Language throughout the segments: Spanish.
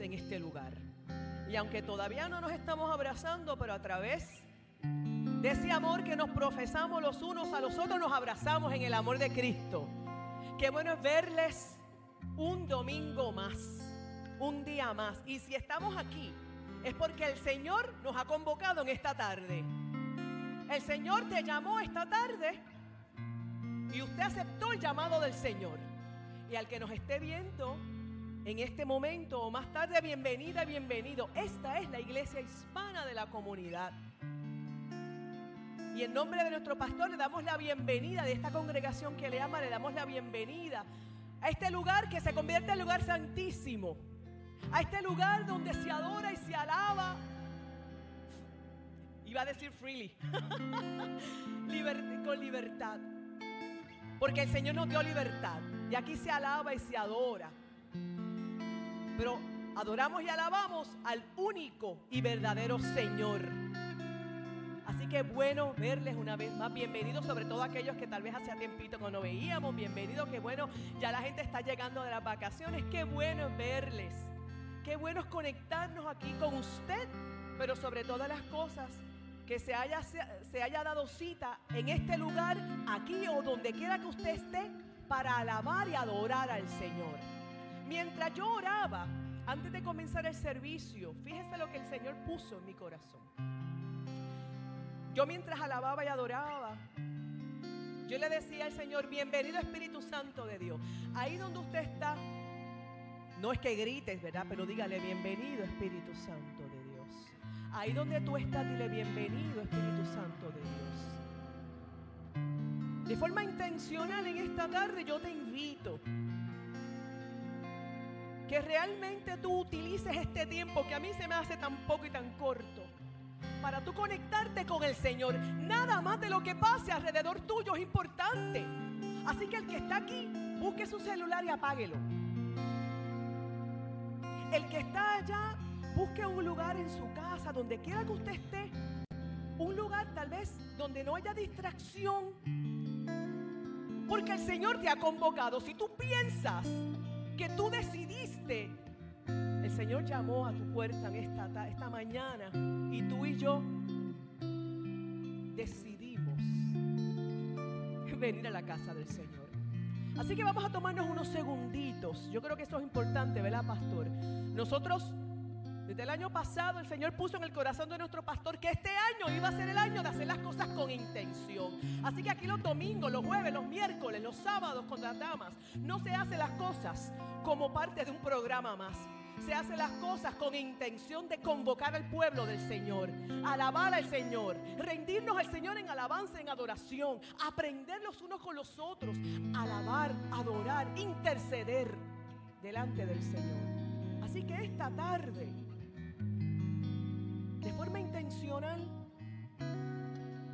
en este lugar. Y aunque todavía no nos estamos abrazando, pero a través de ese amor que nos profesamos los unos a los otros, nos abrazamos en el amor de Cristo. Qué bueno es verles un domingo más, un día más. Y si estamos aquí, es porque el Señor nos ha convocado en esta tarde. El Señor te llamó esta tarde y usted aceptó el llamado del Señor. Y al que nos esté viendo en este momento o más tarde, bienvenida, bienvenido. Esta es la iglesia hispana de la comunidad. Y en nombre de nuestro pastor le damos la bienvenida de esta congregación que le ama, le damos la bienvenida a este lugar que se convierte en lugar santísimo. A este lugar donde se adora y se alaba. Iba a decir freely. con libertad. Porque el Señor nos dio libertad. Y aquí se alaba y se adora. Pero adoramos y alabamos al único y verdadero Señor. Así que bueno verles una vez más. Bienvenidos, sobre todo aquellos que tal vez hace tiempito que no veíamos. Bienvenidos, qué bueno. Ya la gente está llegando de las vacaciones. Qué bueno verles. Qué bueno es conectarnos aquí con usted. Pero sobre todas las cosas, que se haya, se haya dado cita en este lugar, aquí o donde quiera que usted esté, para alabar y adorar al Señor. Mientras yo oraba, antes de comenzar el servicio, fíjese lo que el Señor puso en mi corazón. Yo mientras alababa y adoraba, yo le decía al Señor, bienvenido Espíritu Santo de Dios. Ahí donde usted está, no es que grites, ¿verdad? Pero dígale, bienvenido Espíritu Santo de Dios. Ahí donde tú estás, dile, bienvenido Espíritu Santo de Dios. De forma intencional en esta tarde yo te invito que realmente tú utilices este tiempo que a mí se me hace tan poco y tan corto para tú conectarte con el Señor. Nada más de lo que pase alrededor tuyo es importante. Así que el que está aquí, busque su celular y apáguelo. El que está allá, busque un lugar en su casa, donde quiera que usted esté. Un lugar tal vez donde no haya distracción. Porque el Señor te ha convocado. Si tú piensas que tú decidiste el Señor llamó a tu puerta en esta, esta mañana y tú y yo decidimos venir a la casa del Señor. Así que vamos a tomarnos unos segunditos. Yo creo que esto es importante, ¿verdad, pastor? Nosotros, desde el año pasado, el Señor puso en el corazón de nuestro pastor que este año iba a ser el año de hacer las cosas con intención. Así que aquí los domingos, los jueves, los miércoles, los sábados con las damas, no se hacen las cosas como parte de un programa más se hace las cosas con intención de convocar al pueblo del Señor, alabar al Señor, rendirnos al Señor en alabanza, en adoración, aprender los unos con los otros, alabar, adorar, interceder delante del Señor. Así que esta tarde, de forma intencional,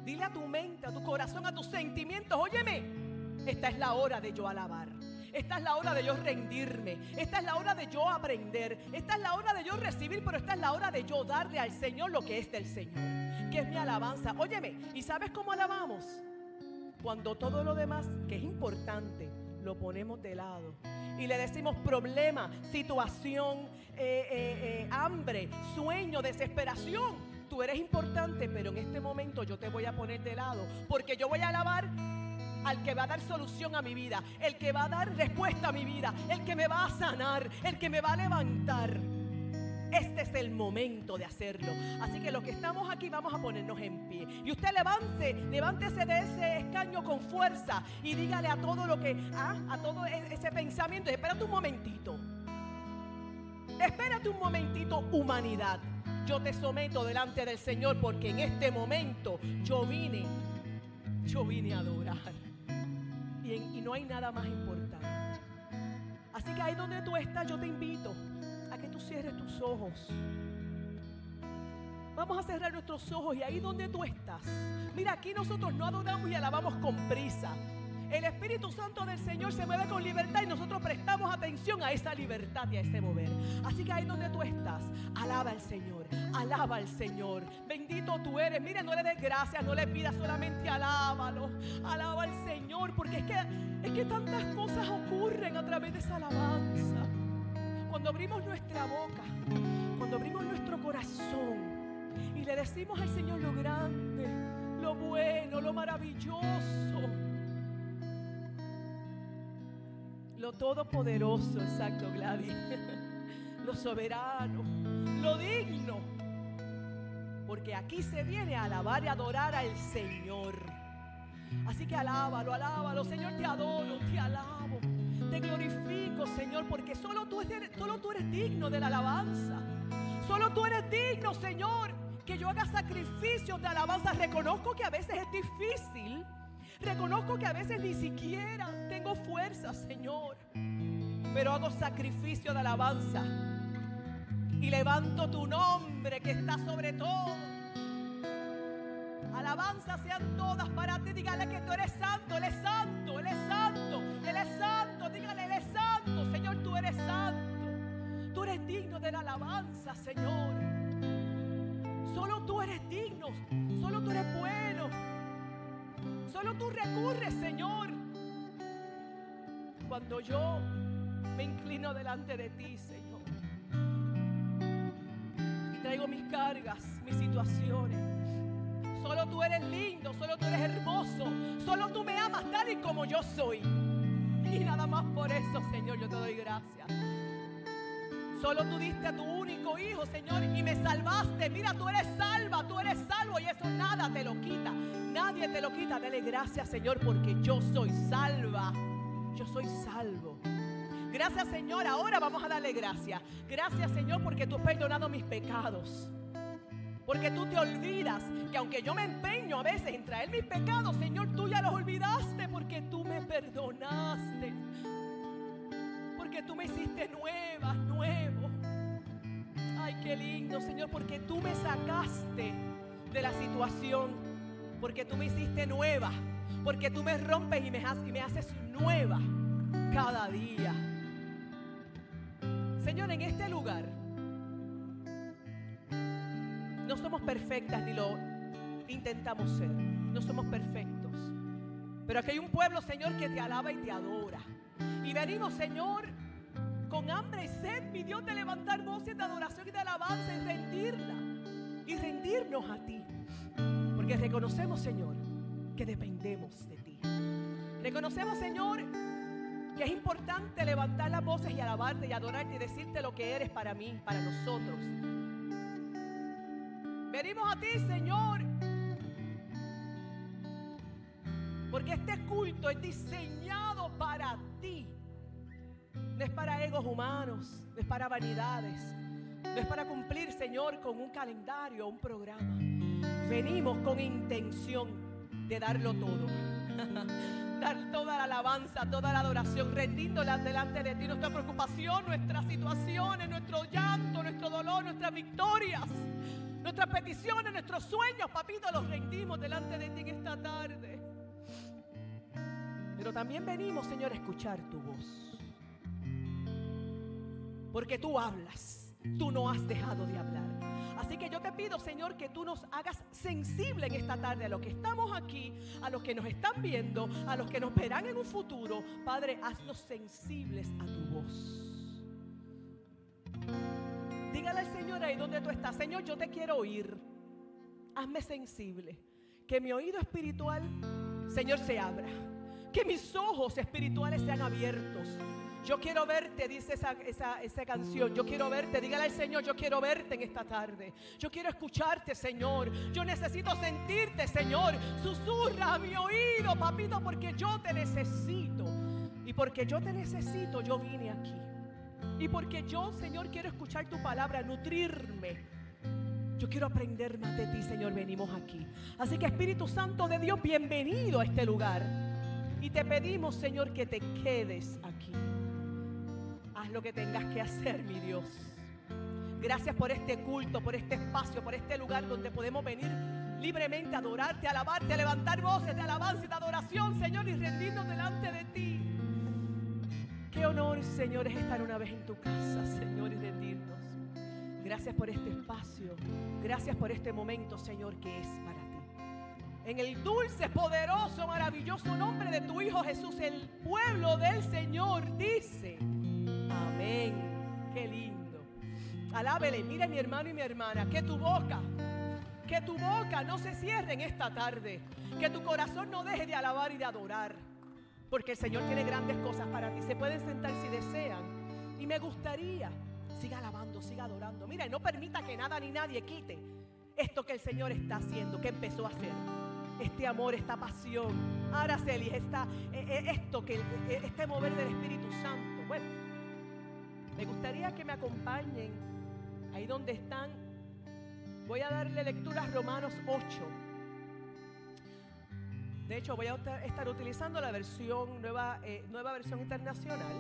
dile a tu mente, a tu corazón, a tus sentimientos, óyeme, esta es la hora de yo alabar. Esta es la hora de yo rendirme. Esta es la hora de yo aprender. Esta es la hora de yo recibir, pero esta es la hora de yo darle al Señor lo que es del Señor, que es mi alabanza. Óyeme, ¿y sabes cómo alabamos? Cuando todo lo demás, que es importante, lo ponemos de lado. Y le decimos problema, situación, eh, eh, eh, hambre, sueño, desesperación. Tú eres importante, pero en este momento yo te voy a poner de lado. Porque yo voy a alabar al que va a dar solución a mi vida, el que va a dar respuesta a mi vida, el que me va a sanar, el que me va a levantar. Este es el momento de hacerlo. Así que los que estamos aquí vamos a ponernos en pie. Y usted levante, levántese de ese escaño con fuerza y dígale a todo lo que, ah, a todo e-, ese pensamiento, espérate un momentito. Espérate un momentito, humanidad. Yo te someto delante del Señor porque en este momento yo vine, yo vine a adorar y, no hay nada más importante. Así que ahí donde tú estás, yo te invito cierres tus ojos. Vamos a cerrar nuestros ojos y ahí donde tú estás. Mira, aquí nosotros no adoramos y alabamos con prisa. el Espíritu Santo del Señor se mueve con libertad y nosotros prestamos atención a esa libertad y a ese mover. Así que ahí donde tú estás, alaba al Señor, alaba al Señor. Bendito tú eres. Mire, no le des gracias, no le pidas solamente alábalo. Alaba al Señor, porque es que, es que tantas cosas ocurren a través de esa alabanza. Cuando abrimos nuestra boca, cuando abrimos nuestro corazón y le decimos al Señor lo grande, lo bueno, lo maravilloso lo todopoderoso, exacto, Gladys, lo soberano, lo digno. Porque aquí se viene a alabar y adorar al Señor. Así que alábalo, alábalo, Señor, te adoro, te alabo, te glorifico, Señor, porque solo tú eres, solo tú eres digno de la alabanza. Solo tú eres digno, Señor, que yo haga sacrificios de alabanza. Reconozco que a veces es difícil Reconozco que a veces ni siquiera tengo fuerza, Señor. Pero hago sacrificio de alabanza. Y levanto tu nombre que está sobre todo. Alabanza sean todas para ti. Dígale que tú eres santo, Él es santo, Él es santo, Él es santo. Eres digno de la alabanza, Señor. Solo tú eres digno. Solo tú eres bueno. Solo tú recurres, Señor. Cuando yo me inclino delante de ti, Señor. Y traigo mis cargas, mis situaciones. Solo tú eres lindo, solo tú eres hermoso. Solo tú me amas tal y como yo soy. Y nada más por eso, Señor, yo te doy gracias. Solo tú diste a tu único hijo, Señor, y me salvaste. Mira, tú eres salva, tú eres salvo y eso nada te lo quita. Nadie te lo quita. Dale gracias, Señor, porque yo soy salva. Yo soy salvo. Gracias, Señor. Ahora vamos a darle gracias. Gracias, Señor, porque tú has perdonado mis pecados. Porque tú te olvidas que aunque yo me empeño a veces en traer mis pecados, Señor, tú ya los olvidaste porque tú me perdonaste porque tú me hiciste nueva, nuevo. Ay, qué lindo, Señor, porque tú me sacaste de la situación, porque tú me hiciste nueva, porque tú me rompes y me, y me haces nueva cada día. Señor, en este lugar no somos perfectas ni lo intentamos ser, no somos perfectos. Pero aquí hay un pueblo, Señor, que te alaba y te adora. Y venimos, Señor, con hambre y sed, mi Dios, de levantar voces de adoración y de alabanza y rendirla. Y rendirnos a ti. Porque reconocemos, Señor, que dependemos de ti. Reconocemos, Señor, que es importante levantar las voces y alabarte y adorarte y decirte lo que eres para mí, para nosotros. Venimos a ti, Señor. Porque este culto es diseñado para ti. No es para egos humanos, no es para vanidades, no es para cumplir, Señor, con un calendario, un programa. Venimos con intención de darlo todo. Dar toda la alabanza, toda la adoración, rendíndola delante de ti nuestra preocupación, nuestras situaciones, nuestro llanto, nuestro dolor, nuestras victorias, nuestras peticiones, nuestros sueños, papito, los rendimos delante de ti en esta tarde. Pero también venimos, Señor, a escuchar tu voz. Porque tú hablas, tú no has dejado de hablar. Así que yo te pido, Señor, que tú nos hagas sensible en esta tarde a los que estamos aquí, a los que nos están viendo, a los que nos verán en un futuro. Padre, haznos sensibles a tu voz. Dígale al Señor ahí donde tú estás, Señor, yo te quiero oír. Hazme sensible. Que mi oído espiritual, Señor, se abra. Que mis ojos espirituales sean abiertos yo quiero verte, dice esa, esa, canción. Yo quiero verte. Dígale al Señor, yo quiero verte en esta tarde. Yo quiero escucharte, Señor. Yo necesito sentirte, Señor. Susurra a mi oído, papito, porque yo te necesito. Y porque yo te necesito, yo vine aquí. Y porque yo, Señor, quiero escuchar tu palabra, nutrirme. Yo quiero aprender más de ti, Señor. Venimos aquí. Así que Espíritu Santo de Dios, bienvenido a este lugar. Y te pedimos, Señor, que te quedes aquí lo que tengas que hacer, mi Dios. Gracias por este culto, por este espacio, por este lugar donde podemos venir libremente adorarte, alabarte, levantar voces de alabanza y de adoración, Señor, y rendirnos delante de ti. Qué honor, Señor, es estar una vez en tu casa, Señor, y rendirnos. Gracias por este espacio. Gracias por este momento, Señor, que es para ti. En el dulce, poderoso, maravilloso nombre de tu Hijo Jesús, el pueblo del Señor dice, amén. Qué lindo. Alábele, mire mi hermano y mi hermana, que tu boca, que tu boca no se cierre en esta tarde, que tu corazón no deje de alabar y de adorar, porque el Señor tiene grandes cosas para ti. Se pueden sentar si desean. Y me gustaría, siga alabando, siga adorando. Mira, no permita que nada ni nadie quite esto que el Señor está haciendo, que empezó a hacer este amor, esta pasión. Araceli, esta, eh, eh, esto que eh, este mover del Espíritu Santo. Bueno, me gustaría que me acompañen ahí donde están. Voy a darle lectura a Romanos 8. De hecho, voy a estar utilizando la versión nueva, nueva versión internacional.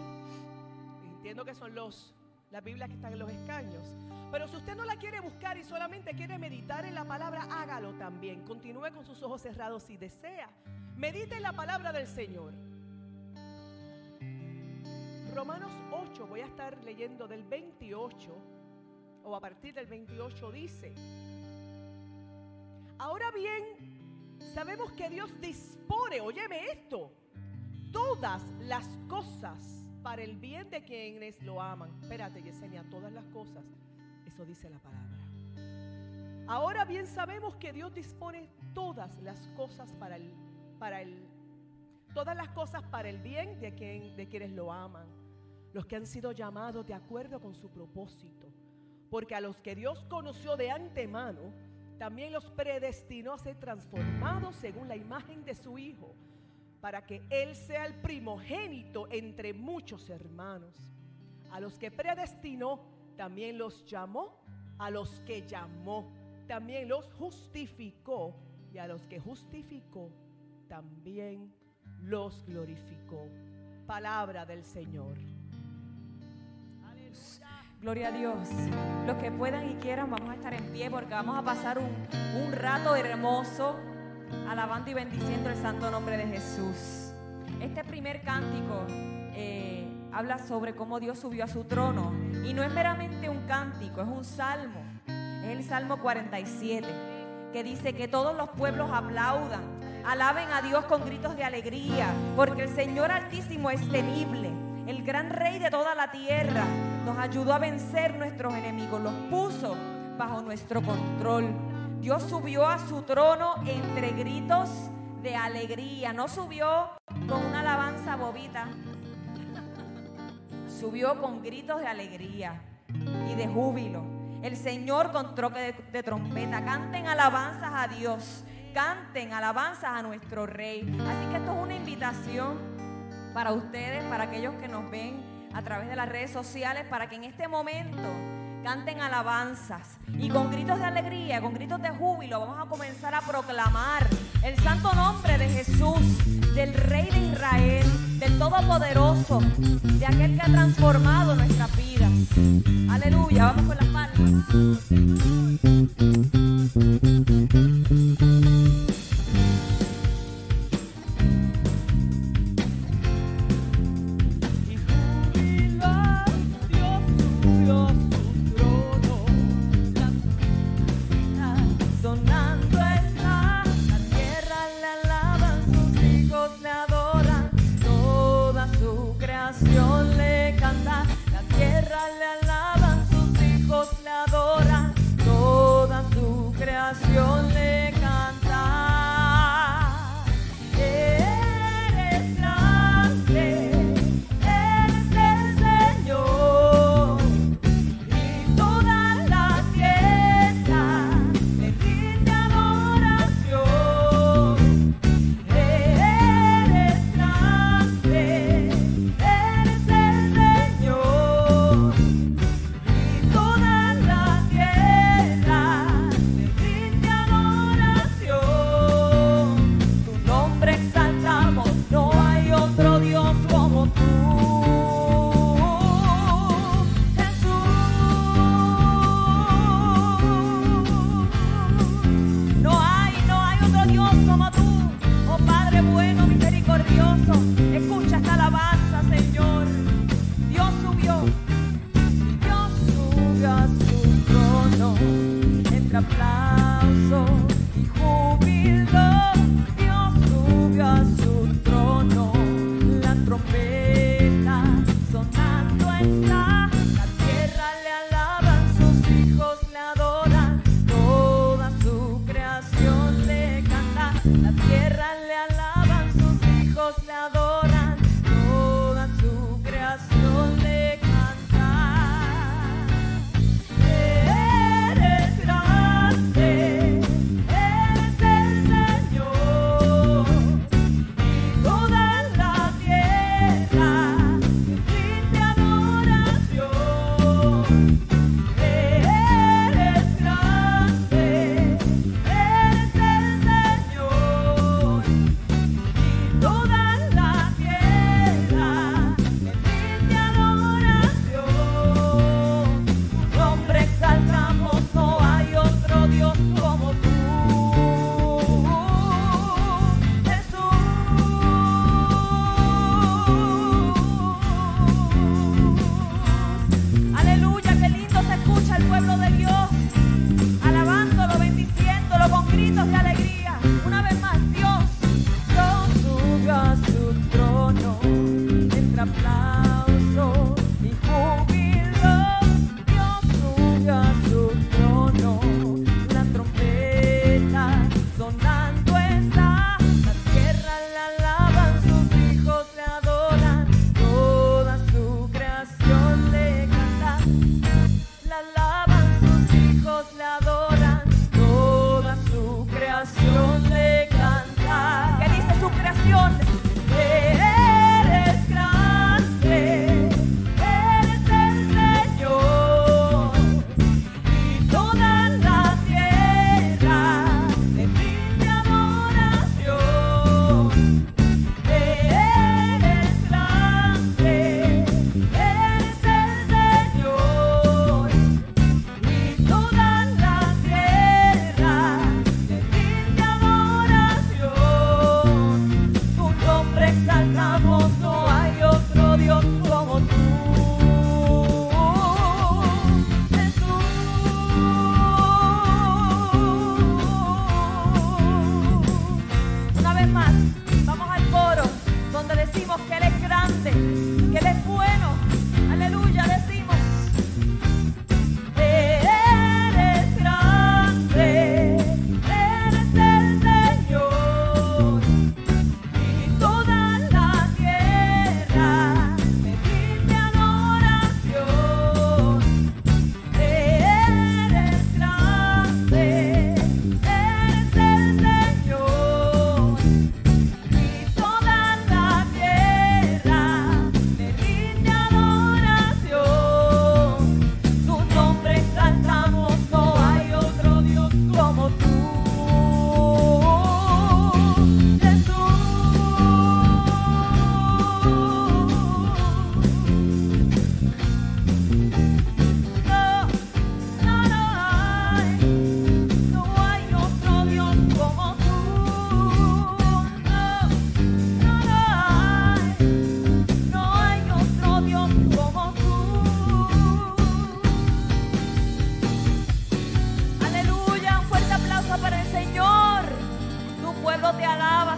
Entiendo que son los las Biblias que están en los escaños. Pero si usted no la quiere buscar y solamente quiere meditar en la palabra, hágalo también. Continúe con sus ojos cerrados si desea. Medite en la palabra del Señor. Romanos 8, voy a estar leyendo del 28 o a partir del 28 dice, ahora bien, sabemos que Dios dispone, óyeme esto, todas las cosas para el bien de quienes lo aman. Espérate, Yesenia, todas las cosas. Eso dice la palabra. Ahora bien sabemos que Dios dispone todas las cosas para el, para el, todas las cosas para el bien de, quien, de quienes lo aman, los que han sido llamados de acuerdo con su propósito. Porque a los que Dios conoció de antemano, también los predestinó a ser transformados según la imagen de su Hijo para que Él sea el primogénito entre muchos hermanos. A los que predestinó, también los llamó. A los que llamó, también los justificó. Y a los que justificó, también los glorificó. Palabra del Señor. Gloria a Dios. Los que puedan y quieran, vamos a estar en pie porque vamos a pasar un, un rato hermoso alabando y bendiciendo el santo nombre de Jesús. Este primer cántico eh, habla sobre cómo Dios subió a su trono. Y no es meramente un cántico, es un salmo. Es el Salmo 47, que dice que todos los pueblos aplaudan, alaben a Dios con gritos de alegría, porque el Señor Altísimo es temible. El gran rey de toda la tierra nos ayudó a vencer nuestros enemigos, los puso bajo nuestro control. Dios subió a su trono entre gritos de alegría. No subió con una alabanza bobita. Subió con gritos de alegría y de júbilo. El Señor con troque de, trompeta. Canten alabanzas a Dios. Canten alabanzas a nuestro Rey. Así que esto es una invitación para ustedes, para aquellos que nos ven a través de las redes sociales, para que en este momento canten alabanzas y con gritos de alegría, con gritos de júbilo, vamos a comenzar a proclamar el santo nombre de Jesús, del Rey de Israel, del Todopoderoso, de aquel que ha transformado nuestras vidas. Aleluya, vamos con las palmas.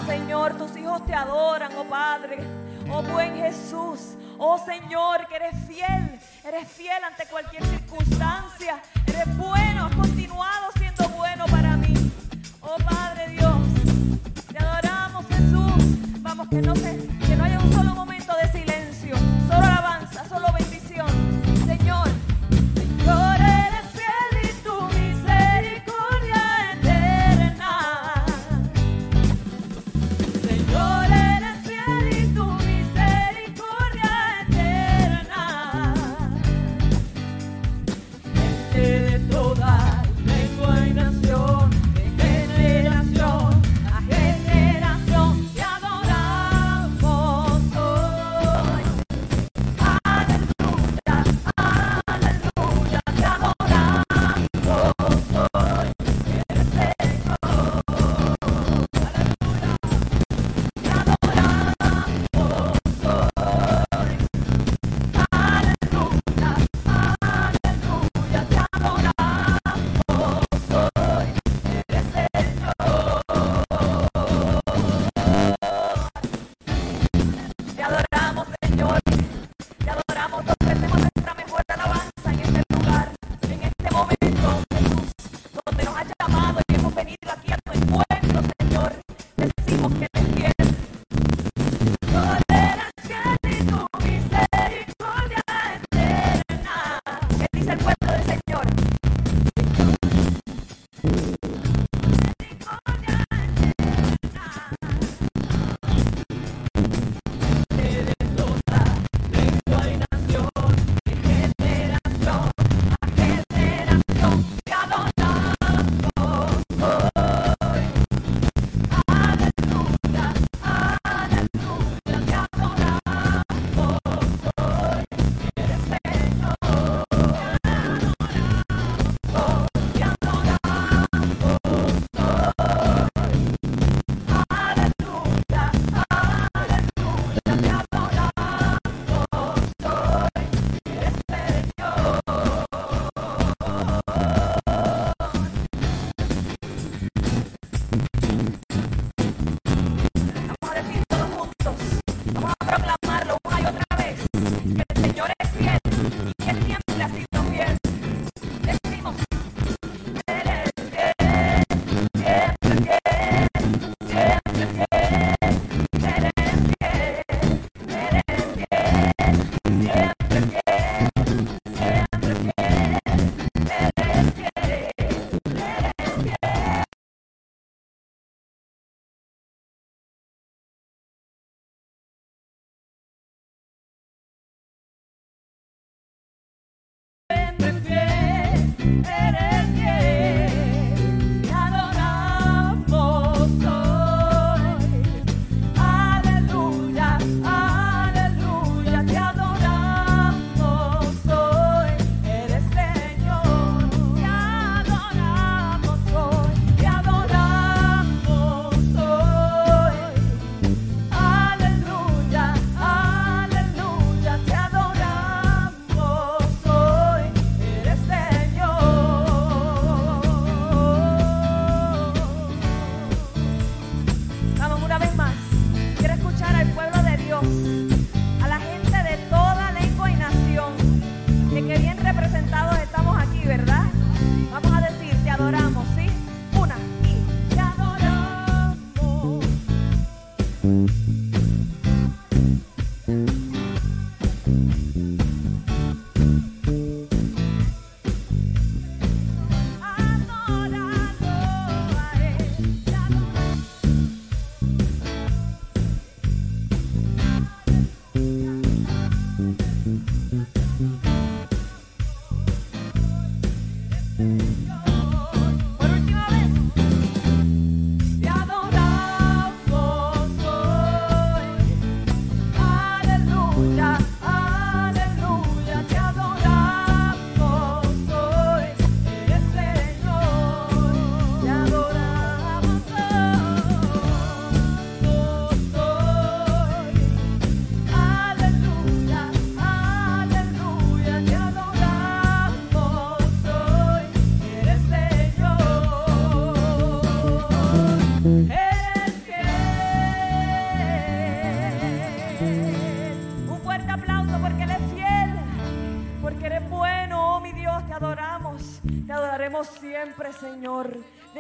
Señor, tus hijos te adoran, oh Padre. Oh buen Jesús. Oh Señor, que eres fiel. Eres fiel ante cualquier circunstancia. Eres bueno, has continuado siendo bueno para mí. Oh Padre Dios, te adoramos Jesús. Vamos que no se...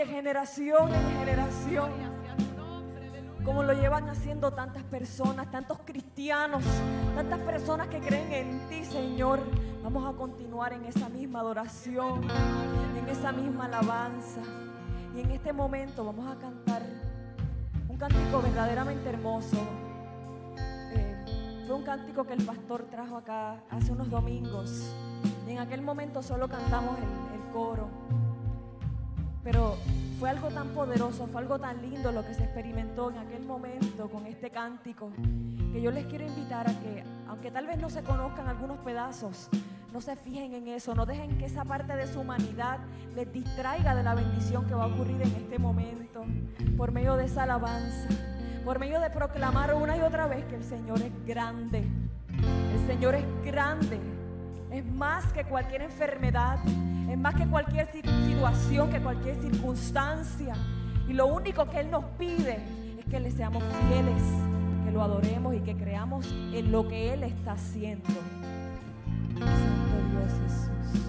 generación en generación. Como lo llevan haciendo tantas personas, tantos cristianos, tantas personas que creen en ti, Señor. Vamos a continuar en esa misma adoración, en esa misma alabanza. Y en este momento vamos a cantar un cántico verdaderamente hermoso. Eh, fue un cántico que el pastor trajo acá hace unos domingos. Y en aquel momento solo cantamos el coro. Pero fue algo tan poderoso, fue algo tan lindo lo que se experimentó en aquel momento con este cántico, que yo les quiero invitar a que, aunque tal vez no se conozcan algunos pedazos, no se fijen en eso, no dejen que esa parte de su humanidad les distraiga de la bendición que va a ocurrir en este momento, por medio de esa alabanza, por medio de proclamar una y otra vez que el Señor es grande, el Señor es grande, es más que cualquier enfermedad, es más que cualquier situación, que cualquier circunstancia. Y lo único que Él nos pide es que le seamos fieles, que lo adoremos y que creamos en lo que Él está haciendo. Santo Dios Jesús.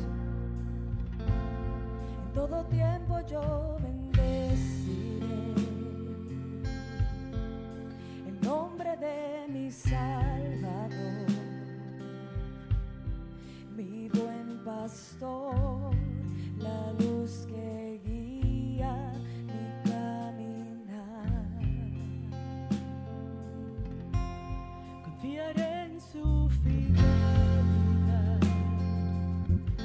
En todo tiempo yo bendeciré el nombre de mi Salvador, pastor la luz que guía mi caminar. Confiaré en su fidelidad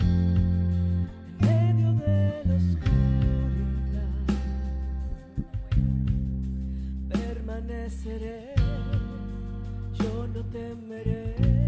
en medio de la oscuridad. Permaneceré, yo no temeré.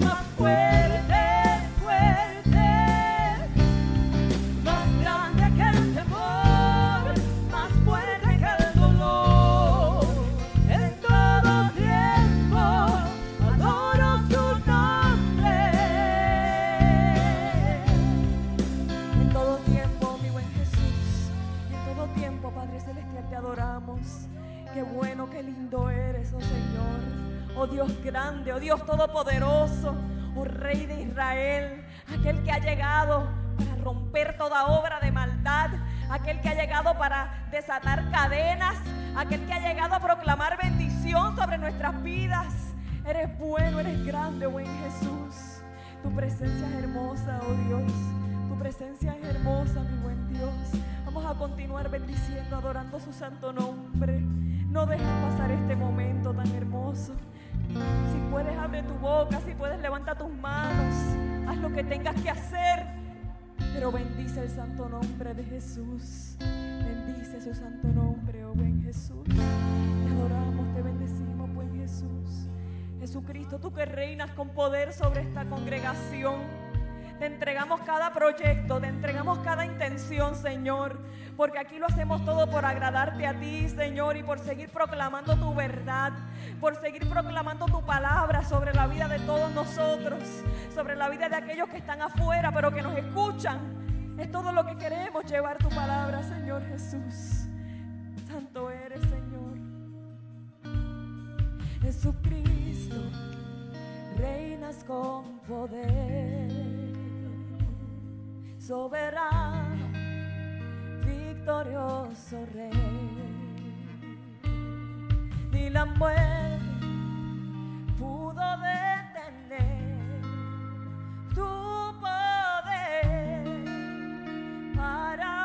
Dios es llegado para romper toda obra de maldad, aquel que ha llegado para desatar cadenas, aquel que ha llegado a proclamar bendición sobre nuestras vidas. Eres bueno, eres grande, buen Jesús. Tu presencia es hermosa, oh Dios. Tu presencia es hermosa, mi buen Dios. Vamos a continuar bendiciendo, adorando su santo nombre. No dejes pasar este momento tan hermoso. Si puedes, abre tu boca. Si puedes, levanta tus manos. Haz lo que tengas que hacer. Pero bendice el santo nombre de Jesús. Bendice su santo nombre, oh buen Jesús. Te adoramos, te bendecimos, buen Jesús. Jesucristo, tú que reinas con poder sobre esta congregación. Te entregamos cada proyecto, te entregamos cada intención, Señor. Porque aquí lo hacemos todo por agradarte a ti, Señor, y por seguir proclamando tu verdad, por seguir proclamando tu palabra sobre la vida de todos nosotros, sobre la vida de aquellos que están afuera, pero que nos escuchan. Es todo lo que queremos, llevar tu palabra, Señor Jesús. Santo eres, Señor. Jesucristo, reinas con poder, soberano, victorioso Rey. Ni la muerte pudo detener tu poder para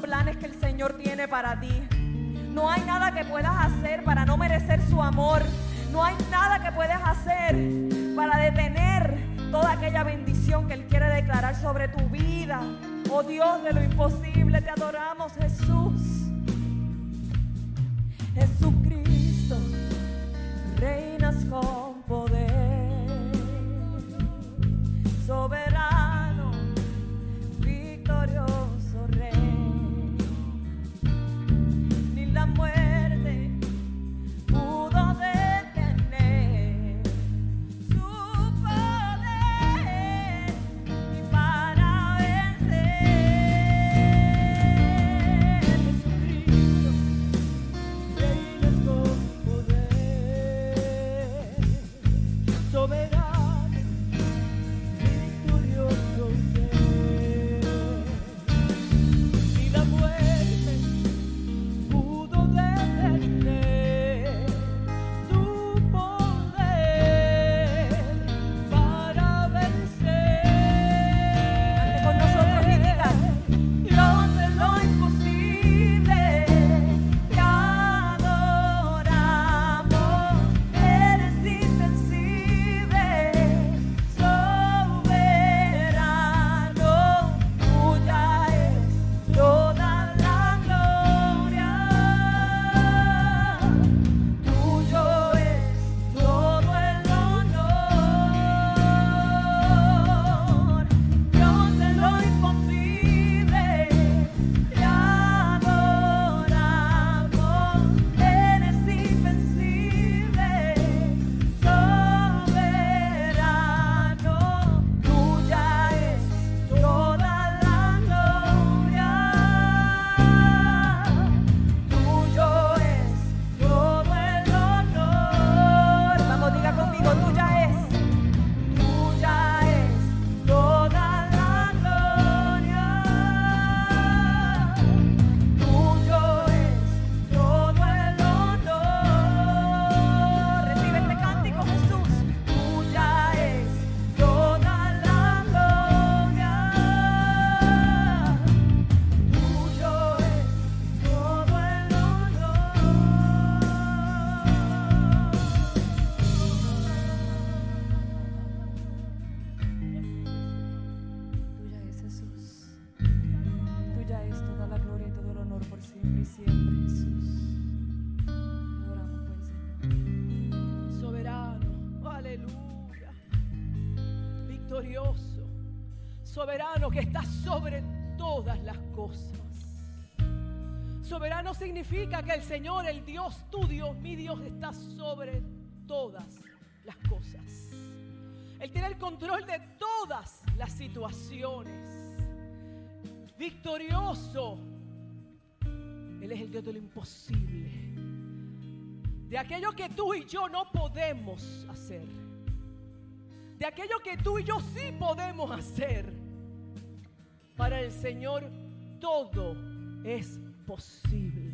planes que el Señor tiene para ti. No hay nada que puedas hacer para no merecer su amor. No hay nada que puedas hacer para detener toda aquella bendición que Él quiere declarar sobre tu vida. Oh Dios de lo imposible, te adoramos Jesús. Soberano que está sobre todas las cosas. Soberano significa que el Señor, el Dios, tu Dios, mi Dios, está sobre todas las cosas. Él tiene el control de todas las situaciones. Victorioso. Él es el Dios de lo imposible de aquello que tú y yo no podemos hacer, de aquello que tú y yo sí podemos hacer. Para el Señor todo es posible.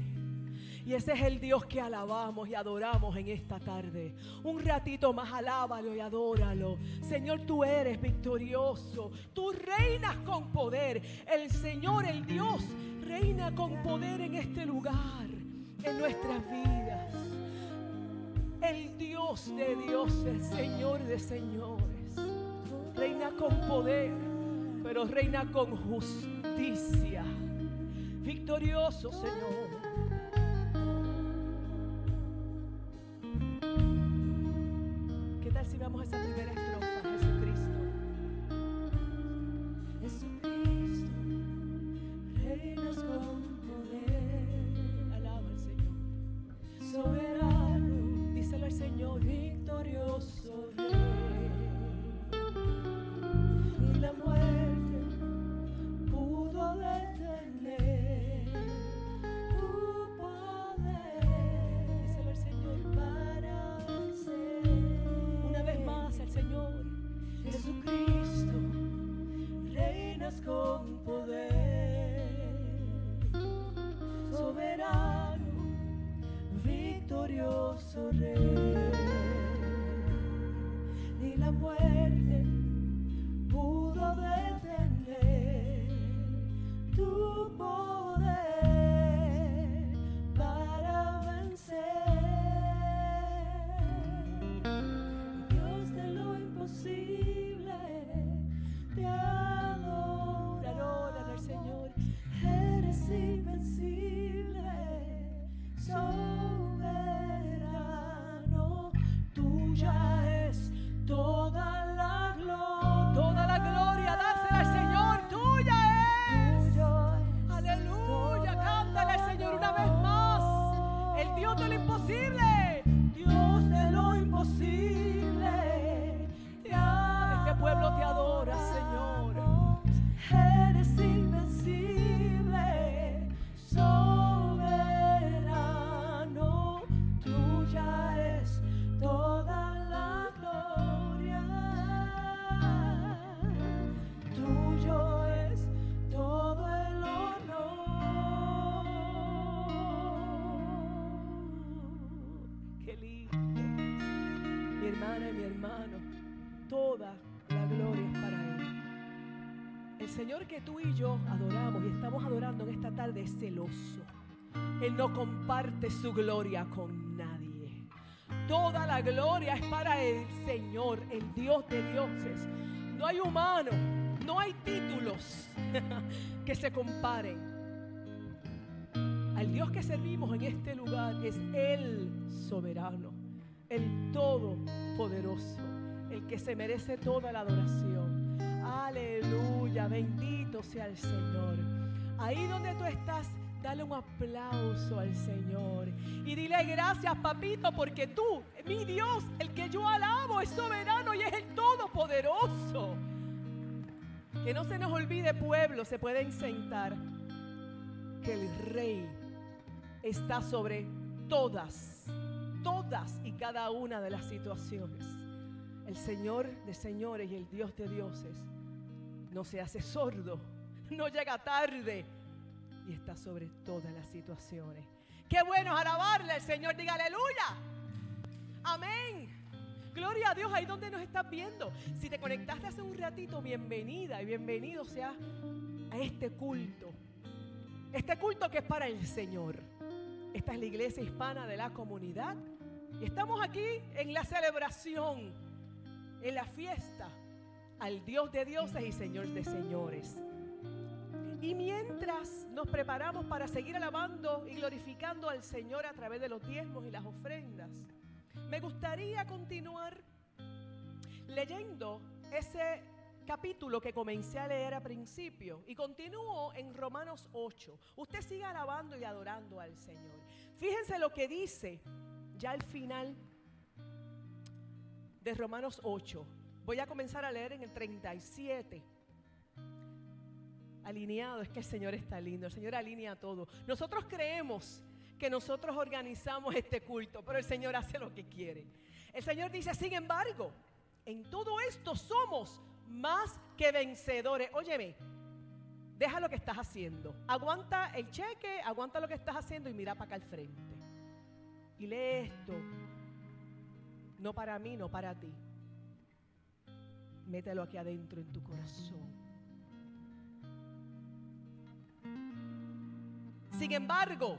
Y ese es el Dios que alabamos y adoramos en esta tarde. Un ratito más alábalo y adóralo. Señor, tú eres victorioso. Tú reinas con poder. El Señor, el Dios, reina con poder en este lugar, en nuestras vidas el Dios de dioses, Señor de señores. Reina con poder, pero reina con justicia. Victorioso, Señor. ¿Qué tal si vamos a esa primera Que tú y yo adoramos y estamos adorando en esta tarde es celoso. Él no comparte su gloria con nadie. Toda la gloria es para el Señor, el Dios de dioses. No hay humano, no hay títulos que se comparen. Al Dios que servimos en este lugar es el soberano, el todopoderoso, el que se merece toda la adoración. Aleluya, bendito sea el Señor. Ahí donde tú estás, dale un aplauso al Señor y dile gracias, papito, porque tú, mi Dios, el que yo alabo, es soberano y es el todopoderoso. Que no se nos olvide, pueblo, se pueden sentar que el rey está sobre todas, todas y cada una de las situaciones. El Señor de señores y el Dios de dioses no se hace sordo, no llega tarde y está sobre todas las situaciones. Qué bueno alabarle al Señor, diga aleluya. Amén. Gloria a Dios ahí donde nos estás viendo. Si te conectaste hace un ratito, bienvenida y bienvenido sea a este culto. Este culto que es para el Señor. Esta es la iglesia hispana de la comunidad. Y estamos aquí en la celebración, en la fiesta al Dios de dioses y Señor de señores. Y mientras nos preparamos para seguir alabando y glorificando al Señor a través de los diezmos y las ofrendas, me gustaría continuar leyendo ese capítulo que comencé a leer a principio y continúo en Romanos 8. Usted sigue alabando y adorando al Señor. Fíjense lo que dice ya al final de Romanos 8. Voy a comenzar a leer en el 37. Alineado, es que el Señor está lindo, el Señor alinea todo. Nosotros creemos que nosotros organizamos este culto, pero el Señor hace lo que quiere. El Señor dice, sin embargo, en todo esto somos más que vencedores. Óyeme, deja lo que estás haciendo. Aguanta el cheque, aguanta lo que estás haciendo y mira para acá al frente. Y lee esto. No para mí, no para ti. Mételo aquí adentro en tu corazón. Sin embargo,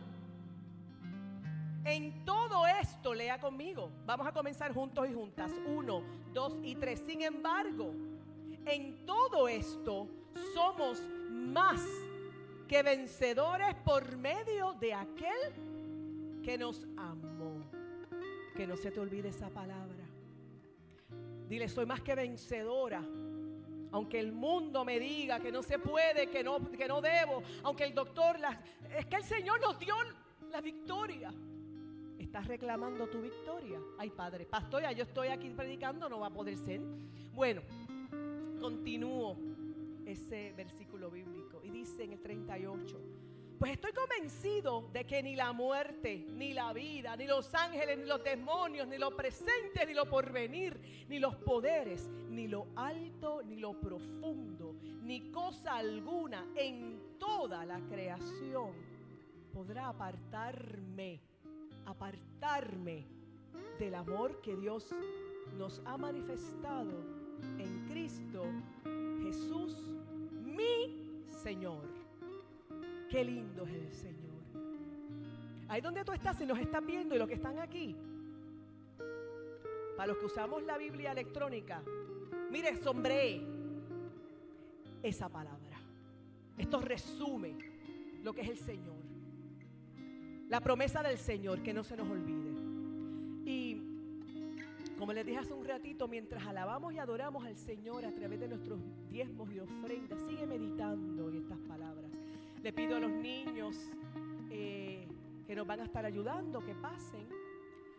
en todo esto, lea conmigo. Vamos a comenzar juntos y juntas. Uno, dos y tres. Sin embargo, en todo esto somos más que vencedores por medio de aquel que nos amó. Que no se te olvide esa palabra. Dile, soy más que vencedora. Aunque el mundo me diga que no se puede, que no, que no debo, aunque el doctor, la, es que el Señor nos dio la victoria. ¿Estás reclamando tu victoria? Ay, Padre, pastor, ya yo estoy aquí predicando, no va a poder ser. Bueno, continúo ese versículo bíblico y dice en el 38, pues estoy convencido de que ni la muerte, ni la vida, ni los ángeles, ni los demonios, ni lo presente, ni lo porvenir, ni los poderes, ni lo alto, ni lo profundo, ni cosa alguna en toda la creación podrá apartarme, apartarme del amor que Dios nos ha manifestado en Cristo Jesús, mi Señor. Qué lindo es el Señor. Ahí donde tú estás y nos están viendo y los que están aquí, para los que usamos la Biblia electrónica, mire, sombré esa palabra. Esto resume lo que es el Señor. La promesa del Señor, que no se nos olvide. Y como les dije hace un ratito, mientras alabamos y adoramos al Señor a través de nuestros diezmos y ofrendas, sigue meditando en estas palabras. Le pido a los niños eh, que nos van a estar ayudando, que pasen,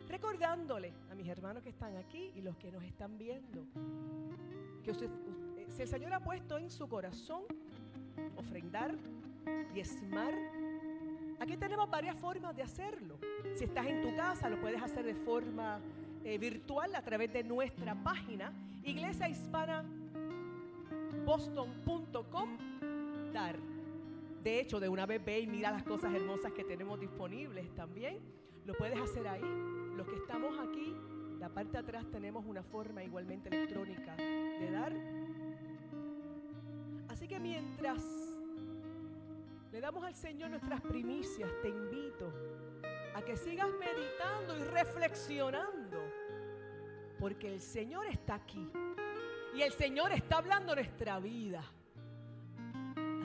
recordándole a mis hermanos que están aquí y los que nos están viendo, que usted, usted, si el Señor ha puesto en su corazón ofrendar, diezmar, aquí tenemos varias formas de hacerlo. Si estás en tu casa, lo puedes hacer de forma eh, virtual a través de nuestra página iglesiahispana.boston.com dar. De hecho, de una vez ve y mira las cosas hermosas que tenemos disponibles también. Lo puedes hacer ahí. Los que estamos aquí, la parte de atrás tenemos una forma igualmente electrónica de dar. Así que mientras le damos al Señor nuestras primicias, te invito a que sigas meditando y reflexionando, porque el Señor está aquí y el Señor está hablando nuestra vida.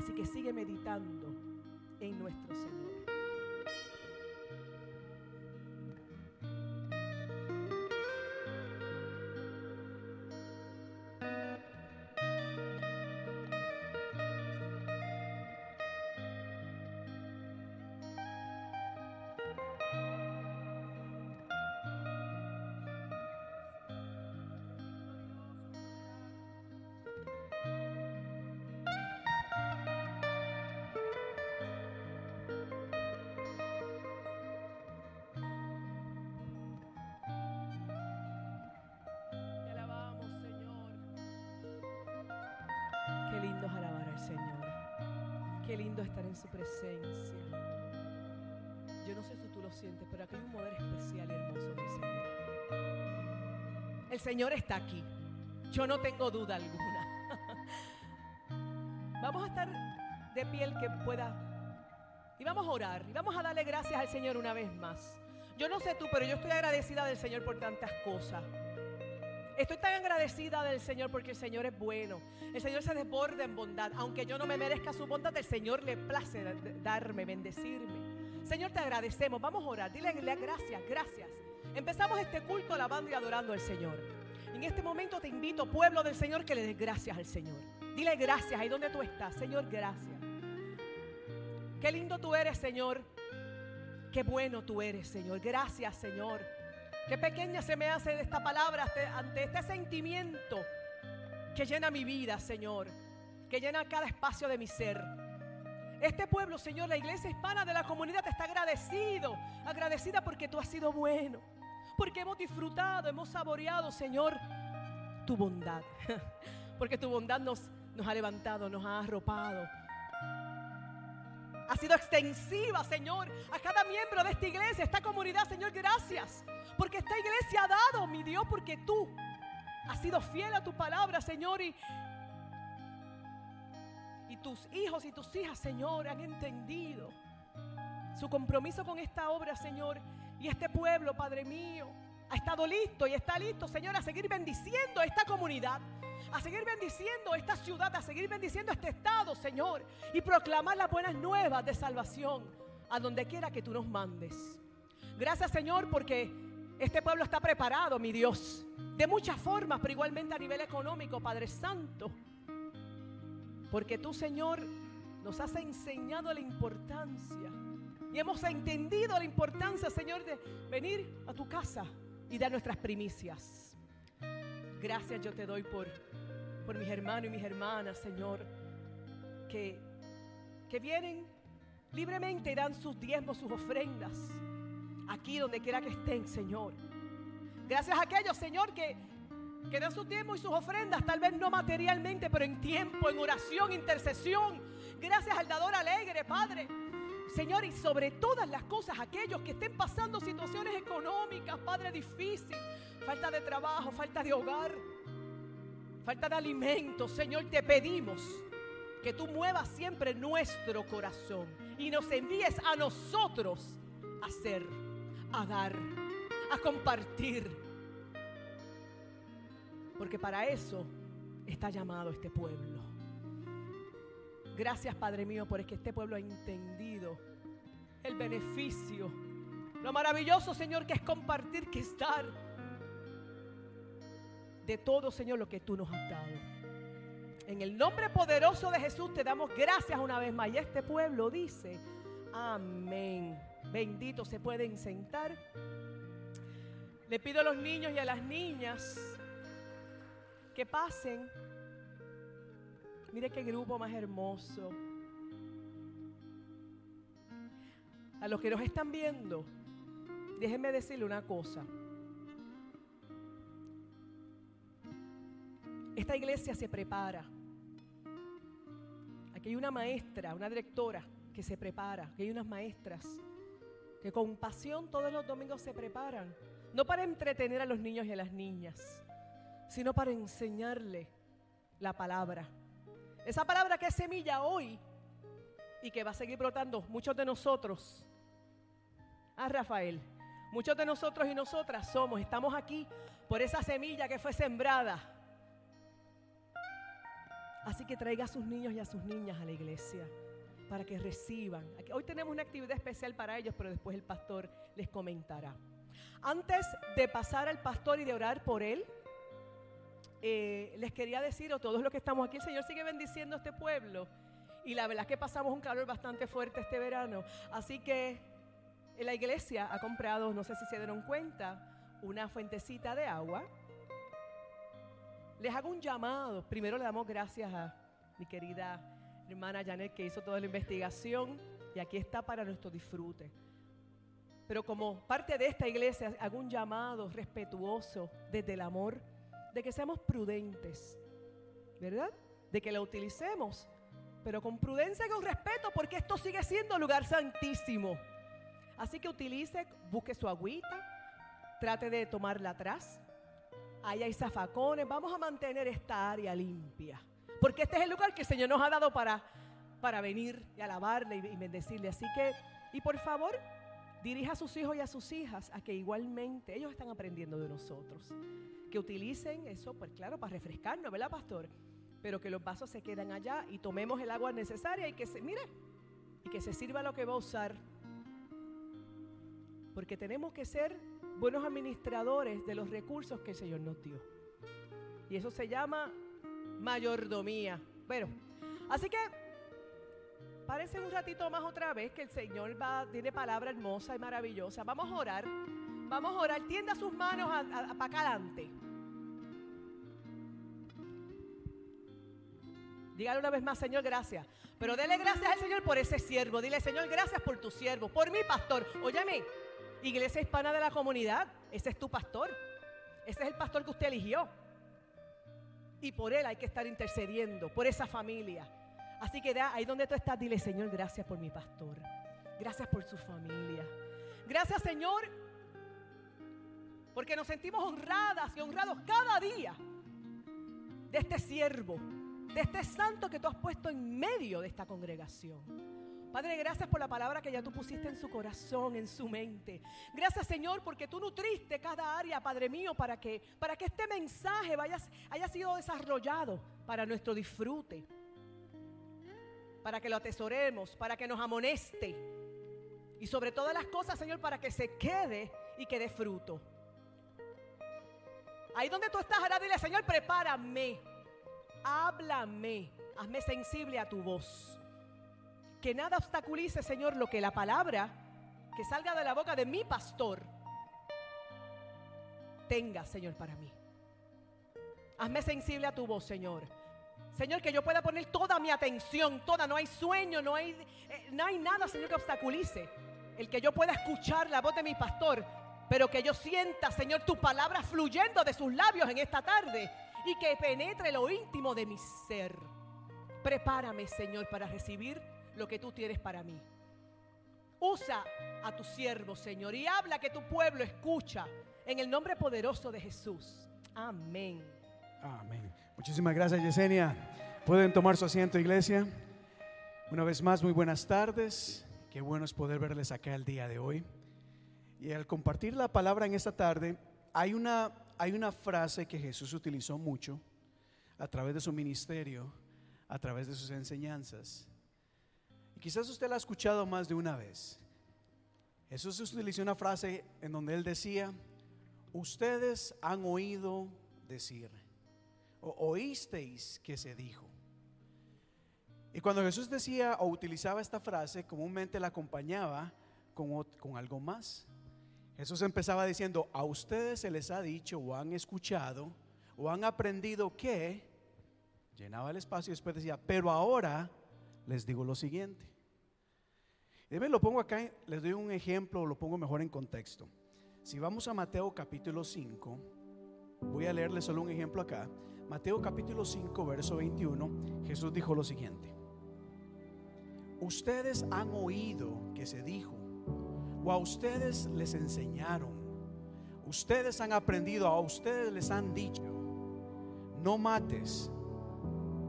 Así que sigue meditando en nuestro Señor. Su presencia. Yo no sé si tú lo sientes, pero aquí hay un poder especial hermoso del Señor. El Señor está aquí. Yo no tengo duda alguna. Vamos a estar de piel que pueda. Y vamos a orar. Y vamos a darle gracias al Señor una vez más. Yo no sé tú, pero yo estoy agradecida del Señor por tantas cosas. Estoy tan agradecida del Señor porque el Señor es bueno. El Señor se desborda en bondad. Aunque yo no me merezca su bondad, el Señor le place da- darme, bendecirme. Señor, te agradecemos. Vamos a orar. Dile gracias, gracias. Empezamos este culto alabando y adorando al Señor. En este momento te invito, pueblo del Señor, que le des gracias al Señor. Dile gracias ahí donde tú estás. Señor, gracias. Qué lindo tú eres, Señor. Qué bueno tú eres, Señor. Gracias, Señor. Qué pequeña se me hace esta palabra ante- este sentimiento que llena mi vida, Señor. Que llena cada espacio de mi ser. Este pueblo, Señor, la iglesia hispana de la comunidad está agradecido. Agradecida porque tú has sido bueno. Porque hemos disfrutado, hemos saboreado, Señor, tu bondad. Porque tu bondad nos, nos ha levantado, nos ha arropado. Ha sido extensiva, Señor, a cada miembro de esta iglesia, esta comunidad, Señor, gracias. Porque esta iglesia ha dado, mi Dios, porque tú has sido fiel a tu palabra, Señor, y, y tus hijos y tus hijas, Señor, han entendido su compromiso con esta obra, Señor, y este pueblo, Padre mío, ha estado listo y está listo, Señor, a seguir bendiciendo a esta comunidad, a seguir bendiciendo esta ciudad, a seguir bendiciendo este estado, Señor, y proclamar las buenas nuevas de salvación a donde quiera que tú nos mandes. Gracias, Señor, porque este pueblo está preparado, mi Dios, de muchas formas, pero igualmente a nivel económico, Padre Santo. Porque tú, Señor, nos has enseñado la importancia y hemos entendido la importancia, Señor, de venir a tu casa y dar nuestras primicias. Gracias yo te doy por, por mis hermanos y mis hermanas, Señor, que, que vienen libremente y dan sus diezmos, sus ofrendas, aquí donde quiera que estén, Señor. Gracias a aquellos, Señor, que, que dan su tiempo y sus ofrendas, tal vez no materialmente, pero en tiempo, en oración, intercesión. Gracias al dador alegre, Padre. Señor, y sobre todas las cosas, aquellos que estén pasando situaciones económicas, Padre, difícil, falta de trabajo, falta de hogar, falta de alimento, Señor, te pedimos que tú muevas siempre nuestro corazón y nos envíes a nosotros a hacer, a dar, a compartir. Porque para eso está llamado este pueblo. Gracias, Padre mío, por que este pueblo ha entendido el beneficio, lo maravilloso, Señor, que es compartir, que es dar de todo, Señor, lo que tú nos has dado. En el nombre poderoso de Jesús te damos gracias una vez más. Y este pueblo dice, amén. Bendito, se pueden sentar. Le pido a los niños y a las niñas que pasen. Mire qué grupo más hermoso. A los que nos están viendo, déjenme decirle una cosa. Esta iglesia se prepara. Aquí hay una maestra, una directora que se prepara. Aquí hay unas maestras que con pasión todos los domingos se preparan. No para entretener a los niños y a las niñas, sino para enseñarle la palabra. Esa palabra que es semilla hoy y que va a seguir brotando muchos de nosotros. Ah, Rafael, muchos de nosotros y nosotras somos, estamos aquí por esa semilla que fue sembrada. Así que traiga a sus niños y a sus niñas a la iglesia para que reciban. Hoy tenemos una actividad especial para ellos, pero después el pastor les comentará. Antes de pasar al pastor y de orar por él, eh, les quería decir a todos los que estamos aquí, el Señor sigue bendiciendo a este pueblo. Y la verdad es que pasamos un calor bastante fuerte este verano. Así que la iglesia ha comprado, no sé si se dieron cuenta, una fuentecita de agua. Les hago un llamado. Primero le damos gracias a mi querida hermana Janet que hizo toda la investigación y aquí está para nuestro disfrute. Pero como parte de esta iglesia hago un llamado respetuoso desde el amor de que seamos prudentes, ¿verdad? De que la utilicemos, pero con prudencia y con respeto porque esto sigue siendo lugar santísimo. Así que utilice, busque su agüita, trate de tomarla atrás. Ahí hay zafacones, vamos a mantener esta área limpia. Porque este es el lugar que el Señor nos ha dado para, para venir y alabarle y, y bendecirle. Así que, y por favor, dirija a sus hijos y a sus hijas a que igualmente ellos están aprendiendo de nosotros. Que utilicen eso, pues claro, para refrescarnos, ¿verdad, pastor? Pero que los vasos se quedan allá y tomemos el agua necesaria y que se, mire, y que se sirva lo que va a usar. Porque tenemos que ser buenos administradores de los recursos que el Señor nos dio. Y eso se llama mayordomía. Bueno, así que parece un ratito más otra vez que el Señor va, tiene palabra hermosa y maravillosa. Vamos a orar. Vamos a orar. Tienda sus manos para acá adelante. Dígale una vez más, Señor, gracias. Pero dele gracias al Señor por ese siervo. Dile, Señor, gracias por tu siervo, por mi pastor. Óyeme, Iglesia Hispana de la Comunidad, ese es tu pastor. Ese es el pastor que usted eligió. Y por él hay que estar intercediendo, por esa familia. Así que ahí donde tú estás, dile, Señor, gracias por mi pastor. Gracias por su familia. Gracias, Señor, porque nos sentimos honradas y honrados cada día de este siervo, de este santo que tú has puesto en medio de esta congregación. Padre, gracias por la palabra que ya tú pusiste en su corazón, en su mente. Gracias, Señor, porque tú nutriste cada área, Padre mío, para que, para que este mensaje vaya, haya sido desarrollado para nuestro disfrute. Para que lo atesoremos, para que nos amoneste. Y sobre todas las cosas, Señor, para que se quede y que dé fruto. Ahí donde tú estás, ahora dile, Señor, prepárame. Háblame. Hazme sensible a tu voz que nada obstaculice, Señor, lo que la palabra que salga de la boca de mi pastor tenga, Señor, para mí. Hazme sensible a tu voz, Señor. Señor, que yo pueda poner toda mi atención, toda, no hay sueño, no hay, eh, no hay nada, Señor, que obstaculice. El que yo pueda escuchar la voz de mi pastor, pero que yo sienta, Señor, tu palabra fluyendo de sus labios en esta tarde y que penetre lo íntimo de mi ser. Prepárame, Señor, para recibir lo que tú tienes para mí. Usa a tu siervo, Señor, y habla que tu pueblo escucha en el nombre poderoso de Jesús. Amén. Amén. Muchísimas gracias, Yesenia. Pueden tomar su asiento, iglesia. Una vez más, muy buenas tardes. Qué bueno es poder verles acá el día de hoy. Y al compartir la palabra en esta tarde, hay una, hay una frase que Jesús utilizó mucho a través de su ministerio, a través de sus enseñanzas. Quizás usted la ha escuchado más de una vez. Jesús utilizó una frase en donde él decía, ustedes han oído decir, oísteis que se dijo. Y cuando Jesús decía o utilizaba esta frase, comúnmente la acompañaba con, con algo más. Jesús empezaba diciendo, a ustedes se les ha dicho o han escuchado o han aprendido que, llenaba el espacio y después decía, pero ahora les digo lo siguiente. Y lo pongo acá, les doy un ejemplo, lo pongo mejor en contexto. Si vamos a Mateo capítulo 5, voy a leerles solo un ejemplo acá. Mateo capítulo 5, verso 21, Jesús dijo lo siguiente. Ustedes han oído que se dijo, o a ustedes les enseñaron, ustedes han aprendido, a ustedes les han dicho, no mates,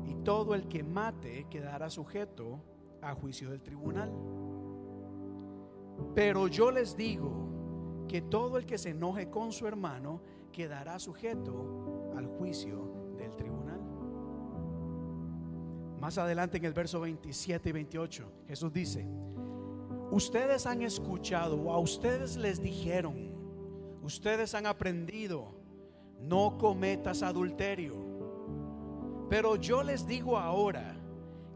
y todo el que mate quedará sujeto a juicio del tribunal. Pero yo les digo que todo el que se enoje con su hermano quedará sujeto al juicio Más adelante en el verso 27 y 28, Jesús dice, ustedes han escuchado o a ustedes les dijeron, ustedes han aprendido, no cometas adulterio. Pero yo les digo ahora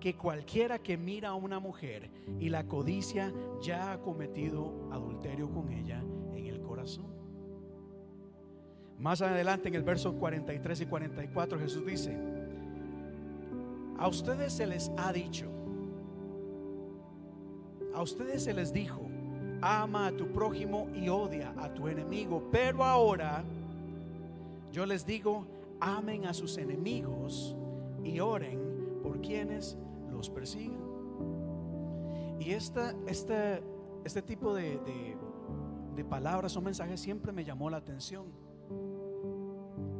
que cualquiera que mira a una mujer y la codicia ya ha cometido adulterio con ella en el corazón. Más adelante en el verso 43 y 44 Jesús dice, a ustedes se les ha dicho, a ustedes se les dijo, ama a tu prójimo y odia a tu enemigo, pero ahora yo les digo, amen a sus enemigos y oren por quienes los persiguen. Y esta, este, este tipo de, de, de palabras o mensajes siempre me llamó la atención.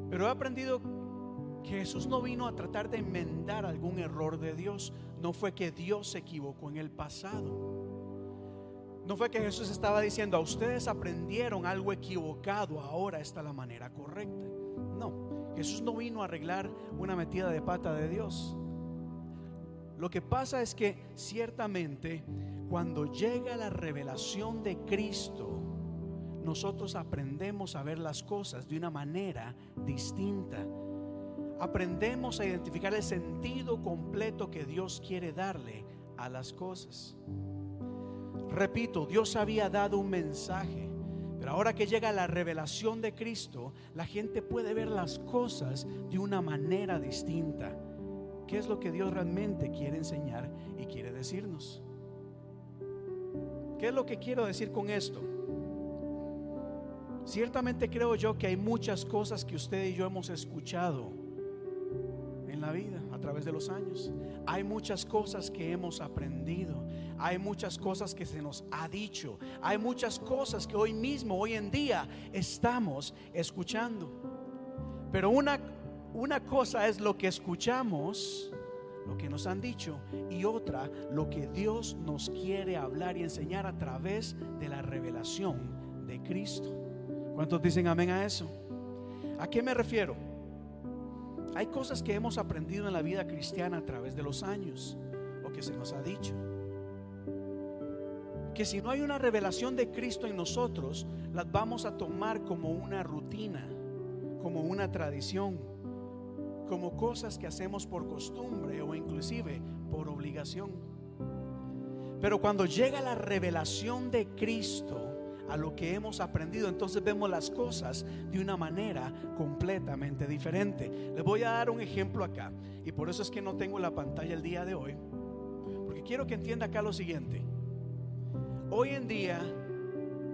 Pero he aprendido Jesús no vino a tratar de enmendar algún error de Dios. No fue que Dios se equivocó en el pasado. No fue que Jesús estaba diciendo, a ustedes aprendieron algo equivocado, ahora está la manera correcta. No, Jesús no vino a arreglar una metida de pata de Dios. Lo que pasa es que ciertamente cuando llega la revelación de Cristo, nosotros aprendemos a ver las cosas de una manera distinta. Aprendemos a identificar el sentido completo que Dios quiere darle a las cosas. Repito, Dios había dado un mensaje, pero ahora que llega la revelación de Cristo, la gente puede ver las cosas de una manera distinta. ¿Qué es lo que Dios realmente quiere enseñar y quiere decirnos? ¿Qué es lo que quiero decir con esto? Ciertamente creo yo que hay muchas cosas que usted y yo hemos escuchado vida a través de los años. Hay muchas cosas que hemos aprendido. Hay muchas cosas que se nos ha dicho. Hay muchas cosas que hoy mismo, hoy en día, estamos escuchando. Pero una, una cosa es lo que escuchamos, lo que nos han dicho, y otra, lo que Dios nos quiere hablar y enseñar a través de la revelación de Cristo. ¿Cuántos dicen amén a eso? ¿A qué me refiero? Hay cosas que hemos aprendido en la vida cristiana a través de los años, o que se nos ha dicho. Que si no hay una revelación de Cristo en nosotros, las vamos a tomar como una rutina, como una tradición, como cosas que hacemos por costumbre o inclusive por obligación. Pero cuando llega la revelación de Cristo, a lo que hemos aprendido, entonces vemos las cosas de una manera completamente diferente. Les voy a dar un ejemplo acá, y por eso es que no tengo la pantalla el día de hoy, porque quiero que entienda acá lo siguiente. Hoy en día,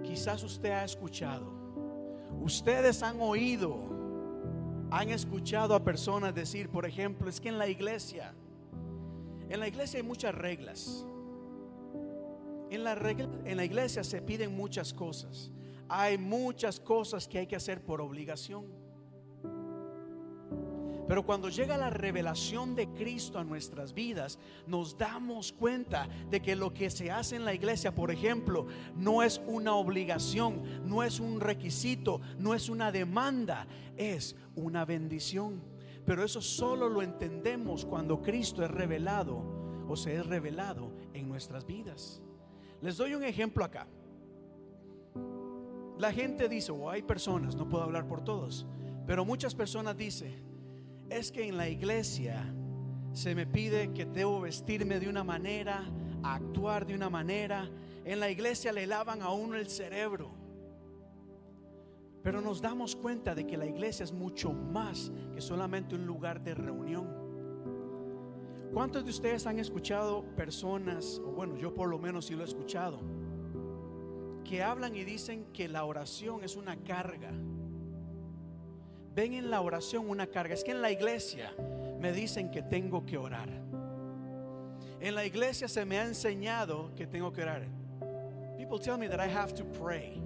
quizás usted ha escuchado, ustedes han oído, han escuchado a personas decir, por ejemplo, es que en la iglesia, en la iglesia hay muchas reglas. En la, iglesia se piden muchas cosas. Hay muchas cosas que hay que hacer por obligación. Pero cuando llega la revelación de Cristo a nuestras vidas, nos damos cuenta de que lo que se hace en la iglesia, por ejemplo, no es una obligación, no es un requisito, no es una demanda, es una bendición. Pero eso solo lo entendemos cuando Cristo es revelado o se es revelado en nuestras vidas. Les doy un ejemplo acá. La gente dice, o hay personas, no puedo hablar por todos, pero muchas personas dicen, es que en la iglesia se me pide que debo vestirme de una manera, actuar de una manera. En la iglesia le lavan a uno el cerebro. Pero nos damos cuenta de que la iglesia es mucho más que solamente un lugar de reunión. ¿Cuántos de ustedes han escuchado personas, o bueno, yo por lo menos sí lo he escuchado, que hablan y dicen que la oración es una carga? Ven en la oración una carga. Es que en la iglesia me dicen que tengo que orar. En la iglesia se me ha enseñado que tengo que orar. People tell me that I have to pray.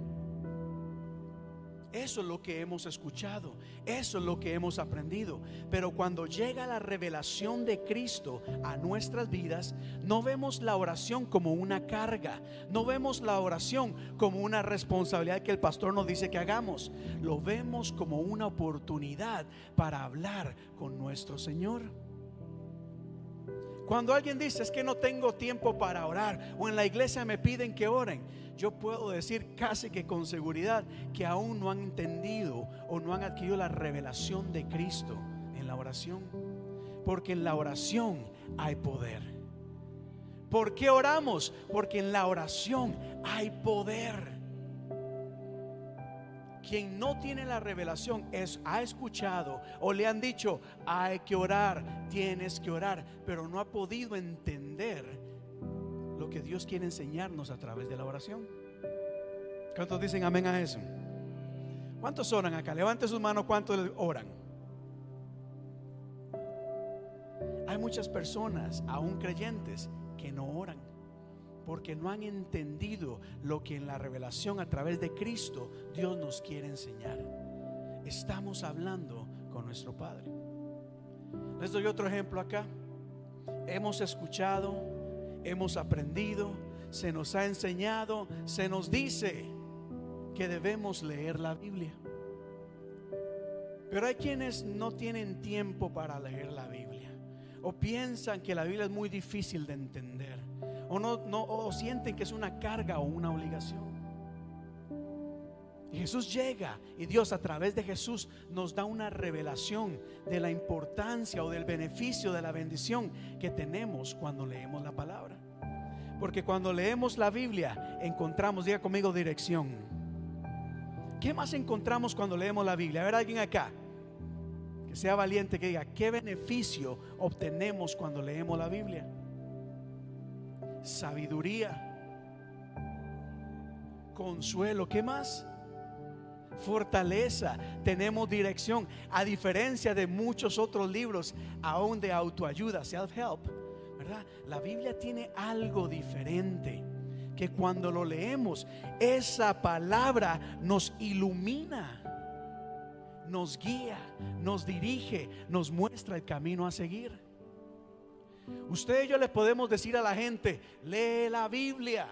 Eso es lo que hemos escuchado, eso es lo que hemos aprendido. Pero cuando llega la revelación de Cristo a nuestras vidas, no vemos la oración como una carga, no vemos la oración como una responsabilidad que el pastor nos dice que hagamos, lo vemos como una oportunidad para hablar con nuestro Señor. Cuando alguien dice es que no tengo tiempo para orar o en la iglesia me piden que oren, yo puedo decir casi que con seguridad que aún no han entendido o no han adquirido la revelación de Cristo en la oración. Porque en la oración hay poder. ¿Por qué oramos? Porque en la oración hay poder. Quien no tiene la revelación es ha escuchado o le han dicho, hay que orar, tienes que orar, pero no ha podido entender lo que Dios quiere enseñarnos a través de la oración. ¿Cuántos dicen amén a eso? ¿Cuántos oran acá? Levante sus manos, ¿cuántos oran? Hay muchas personas, aún creyentes, que no oran porque no han entendido lo que en la revelación a través de Cristo Dios nos quiere enseñar. Estamos hablando con nuestro Padre. Les doy otro ejemplo acá. Hemos escuchado, hemos aprendido, se nos ha enseñado, se nos dice que debemos leer la Biblia. Pero hay quienes no tienen tiempo para leer la Biblia o piensan que la Biblia es muy difícil de entender o no, no o sienten que es una carga o una obligación. Jesús llega y Dios a través de Jesús nos da una revelación de la importancia o del beneficio de la bendición que tenemos cuando leemos la palabra. Porque cuando leemos la Biblia encontramos, diga conmigo, dirección. ¿Qué más encontramos cuando leemos la Biblia? A ver, alguien acá que sea valiente que diga, ¿qué beneficio obtenemos cuando leemos la Biblia? Sabiduría, consuelo, ¿qué más? Fortaleza, tenemos dirección, a diferencia de muchos otros libros, aún de autoayuda, self-help, ¿verdad? La Biblia tiene algo diferente, que cuando lo leemos, esa palabra nos ilumina nos guía, nos dirige, nos muestra el camino a seguir. Usted y yo le podemos decir a la gente, lee la Biblia.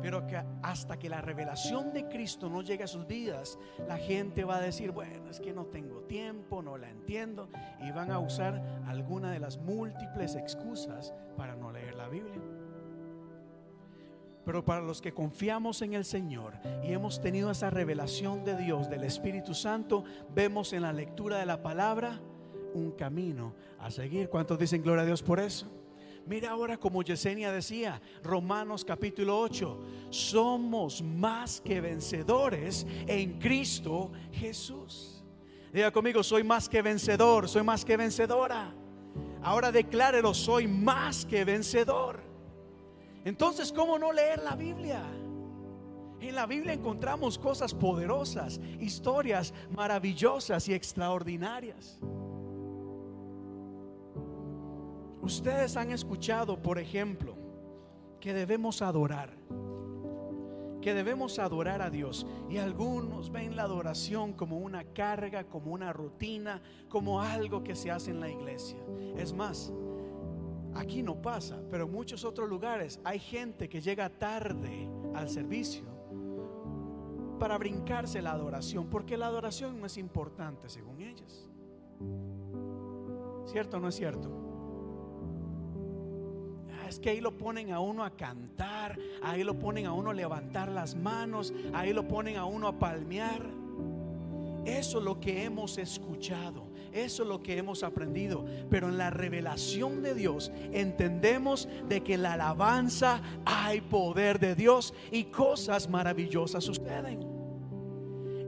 Pero que hasta que la revelación de Cristo no llegue a sus vidas, la gente va a decir, bueno, es que no tengo tiempo, no la entiendo, y van a usar alguna de las múltiples excusas para no leer la Biblia. Pero para los que confiamos en el Señor y hemos tenido esa revelación de Dios, del Espíritu Santo, vemos en la lectura de la palabra, un camino a seguir. ¿Cuántos dicen gloria a Dios por eso? Mira ahora como Yesenia decía, Romanos capítulo 8, somos más que vencedores en Cristo Jesús. Diga conmigo, soy más que vencedor, soy más que vencedora. Ahora declárelo, soy más que vencedor. Entonces, ¿cómo no leer la Biblia? En la Biblia encontramos cosas poderosas, historias maravillosas y extraordinarias. Ustedes han escuchado, por ejemplo, que debemos adorar, que debemos adorar a Dios. Y algunos ven la adoración como una carga, como una rutina, como algo que se hace en la iglesia. Es más, aquí no pasa, pero en muchos otros lugares hay gente que llega tarde al servicio para brincarse la adoración, porque la adoración no es importante según ellos. ¿Cierto o no es cierto? Es que ahí lo ponen a uno a cantar, ahí lo ponen a uno a levantar las manos, ahí lo ponen a uno a palmear. Eso es lo que hemos escuchado, eso es lo que hemos aprendido. Pero en la revelación de Dios entendemos de que en la alabanza hay poder de Dios y cosas maravillosas suceden.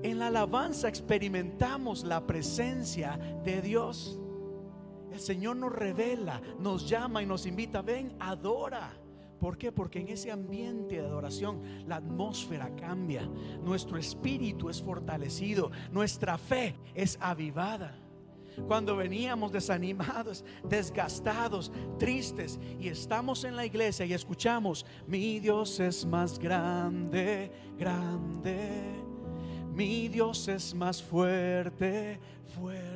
En la alabanza experimentamos la presencia de Dios. El Señor nos revela, nos llama y nos invita, ven, adora. ¿Por qué? Porque en ese ambiente de adoración la atmósfera cambia, nuestro espíritu es fortalecido, nuestra fe es avivada. Cuando veníamos desanimados, desgastados, tristes y estamos en la iglesia y escuchamos, mi Dios es más grande, grande Mi Dios es más fuerte, fuerte.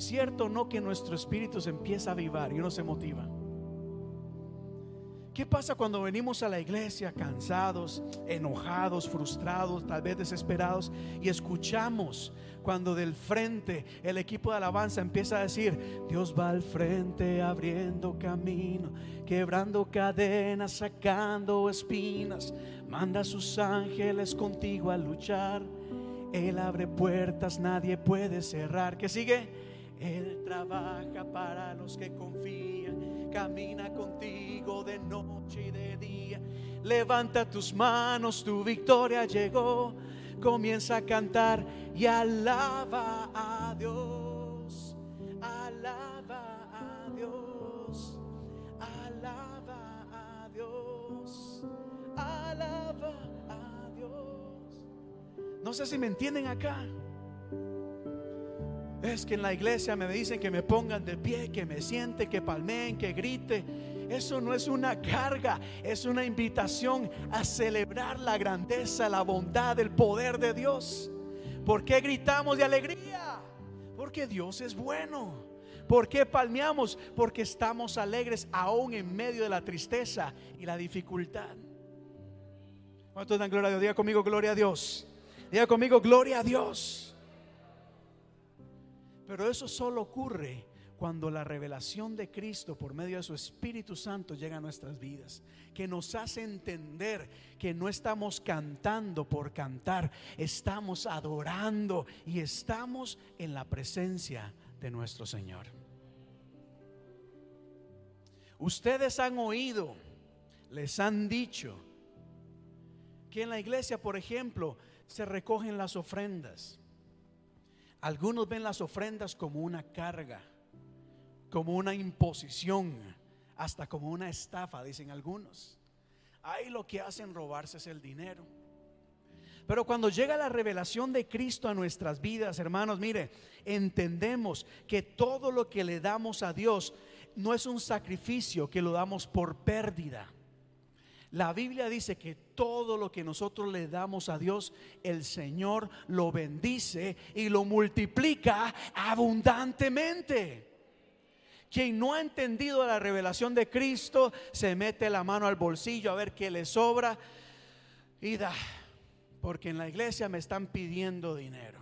Cierto no que nuestro espíritu se empieza a avivar y uno se motiva. ¿Qué pasa cuando venimos a la iglesia cansados, enojados, frustrados, tal vez desesperados y escuchamos cuando del frente el equipo de alabanza empieza a decir, Dios va al frente abriendo camino, quebrando cadenas, sacando espinas, manda a sus ángeles contigo a luchar. Él abre puertas, nadie puede cerrar. ¿Qué sigue? Él trabaja para los que confían, camina contigo de noche y de día. Levanta tus manos, tu victoria llegó. Comienza a cantar y alaba a Dios. Alaba a Dios. Alaba a Dios. Alaba a Dios. No sé si me entienden acá. Es que en la iglesia me dicen que me pongan de pie, que me siente, que palmeen, que grite. Eso no es una carga, es una invitación a celebrar la grandeza, la bondad, el poder de Dios. ¿Por qué gritamos de alegría? Porque Dios es bueno. ¿Por qué palmeamos? Porque estamos alegres aún en medio de la tristeza y la dificultad. ¿Cuántos dan gloria a Dios? Diga conmigo, gloria a Dios. Diga conmigo, gloria a Dios. Pero eso solo ocurre cuando la revelación de Cristo por medio de su Espíritu Santo llega a nuestras vidas, que nos hace entender que no estamos cantando por cantar, estamos adorando y estamos en la presencia de nuestro Señor. Ustedes han oído, les han dicho que en la iglesia, por ejemplo, se recogen las ofrendas. Algunos ven las ofrendas como una carga, como una imposición, hasta como una estafa, dicen algunos. Ahí lo que hacen robarse es el dinero. Pero cuando llega la revelación de Cristo a nuestras vidas, hermanos, mire, entendemos que todo lo que le damos a Dios no es un sacrificio que lo damos por pérdida. La Biblia dice que todo lo que nosotros le damos a Dios, el Señor lo bendice y lo multiplica abundantemente. Quien no ha entendido la revelación de Cristo se mete la mano al bolsillo a ver qué le sobra y da, porque en la iglesia me están pidiendo dinero.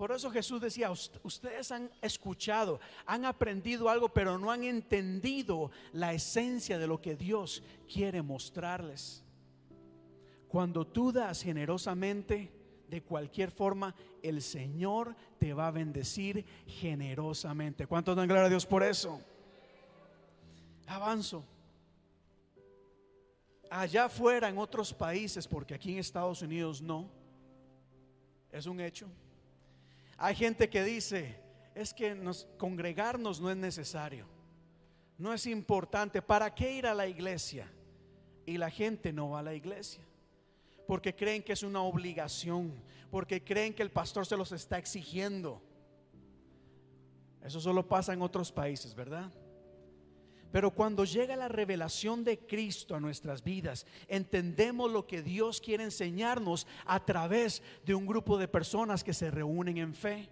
Por eso Jesús decía, ustedes han escuchado, han aprendido algo, pero no han entendido la esencia de lo que Dios quiere mostrarles. Cuando tú das generosamente, de cualquier forma, el Señor te va a bendecir generosamente. ¿Cuántos dan gloria a Dios por eso? Avanzo. Allá afuera, en otros países, porque aquí en Estados Unidos no, es un hecho hay gente que dice, es que nos, congregarnos no es necesario, no es importante. ¿Para qué ir a la iglesia? Y la gente no va a la iglesia. Porque creen que es una obligación, porque creen que el pastor se los está exigiendo. Eso solo pasa en otros países, ¿verdad? Pero cuando llega la revelación de Cristo a nuestras vidas, entendemos lo que Dios quiere enseñarnos a través de un grupo de personas que se reúnen en fe.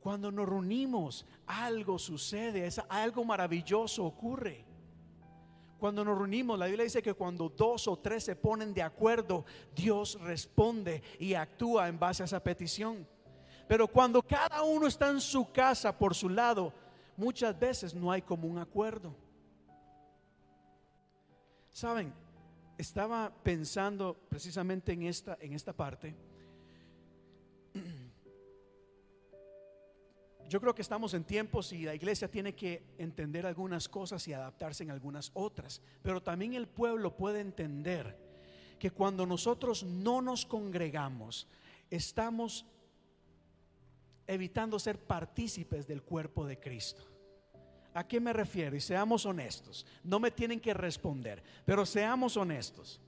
Cuando nos reunimos, algo sucede, algo maravilloso ocurre. Cuando nos reunimos, la Biblia dice que cuando dos o tres se ponen de acuerdo, Dios responde y actúa en base a esa petición. Pero cuando cada uno está en su casa por su lado, muchas veces no hay como un acuerdo. Saben, estaba pensando precisamente en esta, en esta parte. Yo creo que estamos en tiempos y la iglesia tiene que entender algunas cosas y adaptarse en algunas otras. Pero también el pueblo puede entender que cuando nosotros no nos congregamos, estamos evitando ser partícipes del cuerpo de Cristo. ¿A qué me refiero? Y seamos honestos. No me tienen que responder, pero seamos honestos.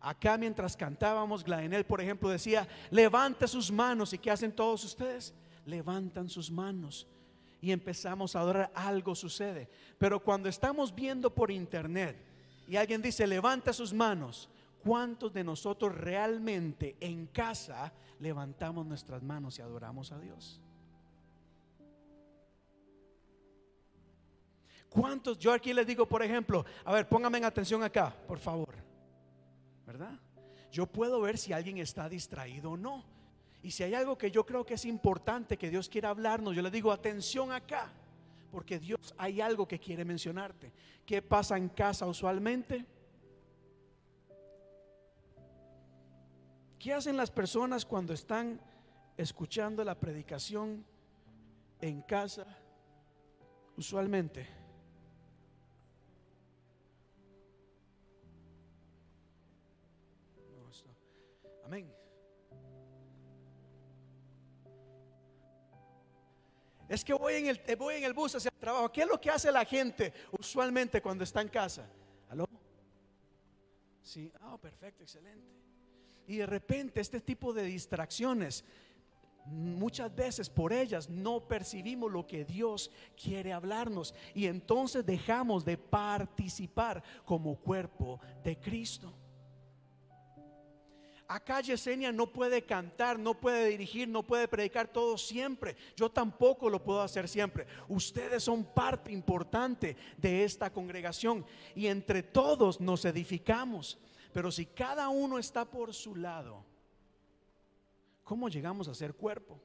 Acá mientras cantábamos, Glaenel, por ejemplo, decía, levante sus manos. ¿Y qué hacen todos ustedes? Levantan sus manos. Y empezamos a adorar, algo sucede. Pero cuando estamos viendo por internet y alguien dice, levanta sus manos, ¿cuántos de nosotros realmente en casa levantamos nuestras manos y adoramos a Dios? ¿Cuántos? Yo aquí les digo, por ejemplo, a ver, pónganme en atención acá, por favor. ¿Verdad? Yo puedo ver si alguien está distraído o no. Y si hay algo que yo creo que es importante que Dios quiera hablarnos, yo le digo, atención acá, porque Dios hay algo que quiere mencionarte. ¿Qué pasa en casa usualmente? ¿Qué hacen las personas cuando están escuchando la predicación en casa? Usualmente. Amén. Es que voy en, el, eh, voy en el bus hacia el trabajo. ¿Qué es lo que hace la gente usualmente cuando está en casa? ¿Aló? Sí, ah, perfecto, excelente. Y de repente este tipo de distracciones, muchas veces por ellas no percibimos lo que Dios quiere hablarnos y entonces dejamos de participar como cuerpo de Cristo. Acá Yesenia no puede cantar, no puede dirigir, no puede predicar todo siempre. Yo tampoco lo puedo hacer siempre. Ustedes son parte importante de esta congregación y entre todos nos edificamos. Pero si cada uno está por su lado, ¿cómo llegamos a ser cuerpo?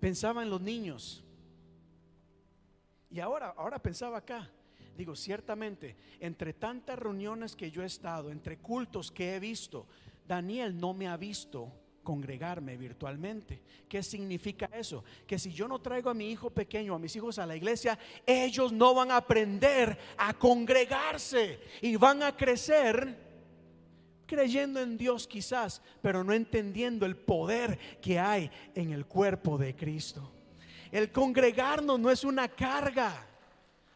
Pensaba en los niños. Y ahora, ahora pensaba acá. Digo, ciertamente, entre tantas reuniones que yo he estado, entre cultos que he visto, Daniel no me ha visto congregarme virtualmente. ¿Qué significa eso? Que si yo no traigo a mi hijo pequeño, a mis hijos a la iglesia, ellos no van a aprender a congregarse y van a crecer creyendo en Dios quizás, pero no entendiendo el poder que hay en el cuerpo de Cristo. El congregarnos no es una carga.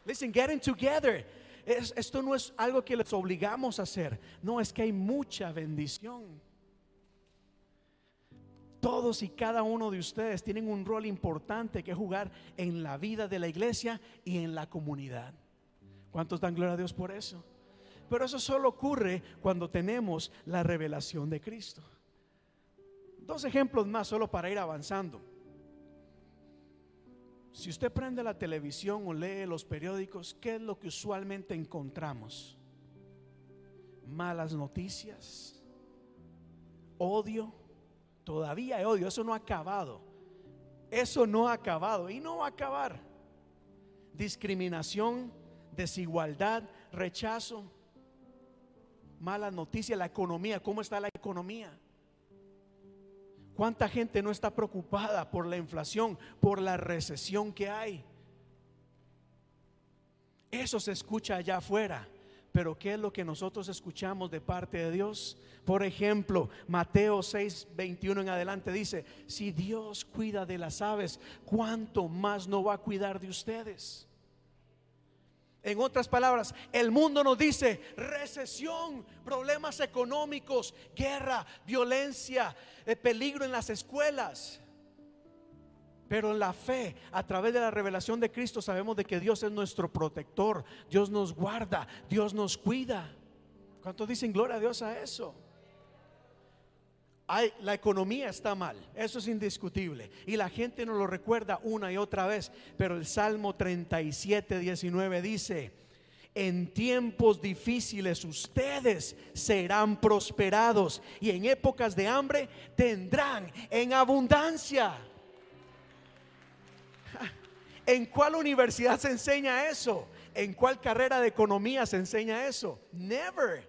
Listen, getting together. Es- esto no es algo que les obligamos a hacer. No, es que hay mucha bendición. Todos y cada uno de ustedes tienen un rol importante que jugar en la vida de la iglesia y en la comunidad. ¿Cuántos dan gloria a Dios por eso? Pero eso solo ocurre cuando tenemos la revelación de Cristo. Dos ejemplos más solo para ir avanzando. Si usted prende la televisión o lee los periódicos, ¿qué es lo que usualmente encontramos? Malas noticias, odio, todavía hay odio, eso no ha acabado. Eso no ha acabado y no va a acabar. Discriminación, desigualdad, rechazo, malas noticias, la economía, ¿cómo está la economía? ¿Cuánta gente no está preocupada por la inflación, por la recesión que hay? Eso se escucha allá afuera. Pero ¿qué es lo que nosotros escuchamos de parte de Dios? Por ejemplo, Mateo 6, 21 en adelante dice, si Dios cuida de las aves, ¿cuánto más no va a cuidar de ustedes? En otras palabras, el mundo nos dice recesión, problemas económicos, guerra, violencia, eh, peligro en las escuelas. Pero en la fe, a través de la revelación de Cristo, sabemos de que Dios es nuestro protector, Dios nos guarda, Dios nos cuida. ¿Cuántos dicen gloria a Dios a eso? Hay, la economía está mal, eso es indiscutible. Y la gente nos lo recuerda una y otra vez. Pero el Salmo 37, 19 dice, en tiempos difíciles ustedes serán prosperados y en épocas de hambre tendrán en abundancia. ¿En cuál universidad se enseña eso? ¿En cuál carrera de economía se enseña eso? Never.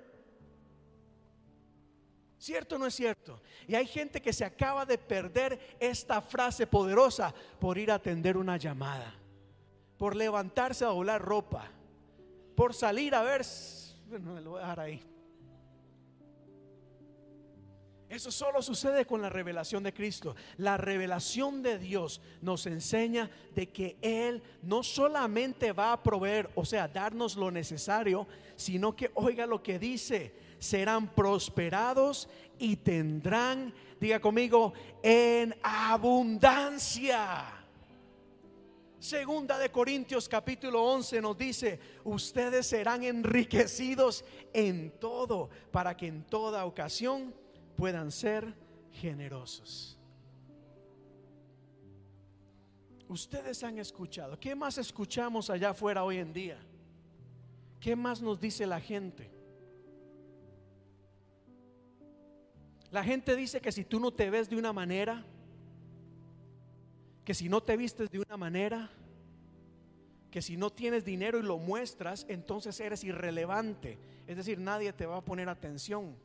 ¿Cierto o no es cierto? Y hay gente que se acaba de perder esta frase poderosa por ir a atender una llamada, por levantarse a doblar ropa, por salir a ver, bueno, me lo voy a dejar ahí. Eso solo sucede con la revelación de Cristo. La revelación de Dios nos enseña de que Él no solamente va a proveer, o sea, darnos lo necesario, sino que oiga lo que dice, serán prosperados y tendrán, diga conmigo, en abundancia. Segunda de Corintios capítulo 11 nos dice, ustedes serán enriquecidos en todo para que en toda ocasión puedan ser generosos. Ustedes han escuchado, ¿qué más escuchamos allá afuera hoy en día? ¿Qué más nos dice la gente? La gente dice que si tú no te ves de una manera, que si no te vistes de una manera, que si no tienes dinero y lo muestras, entonces eres irrelevante. Es decir, nadie te va a poner atención.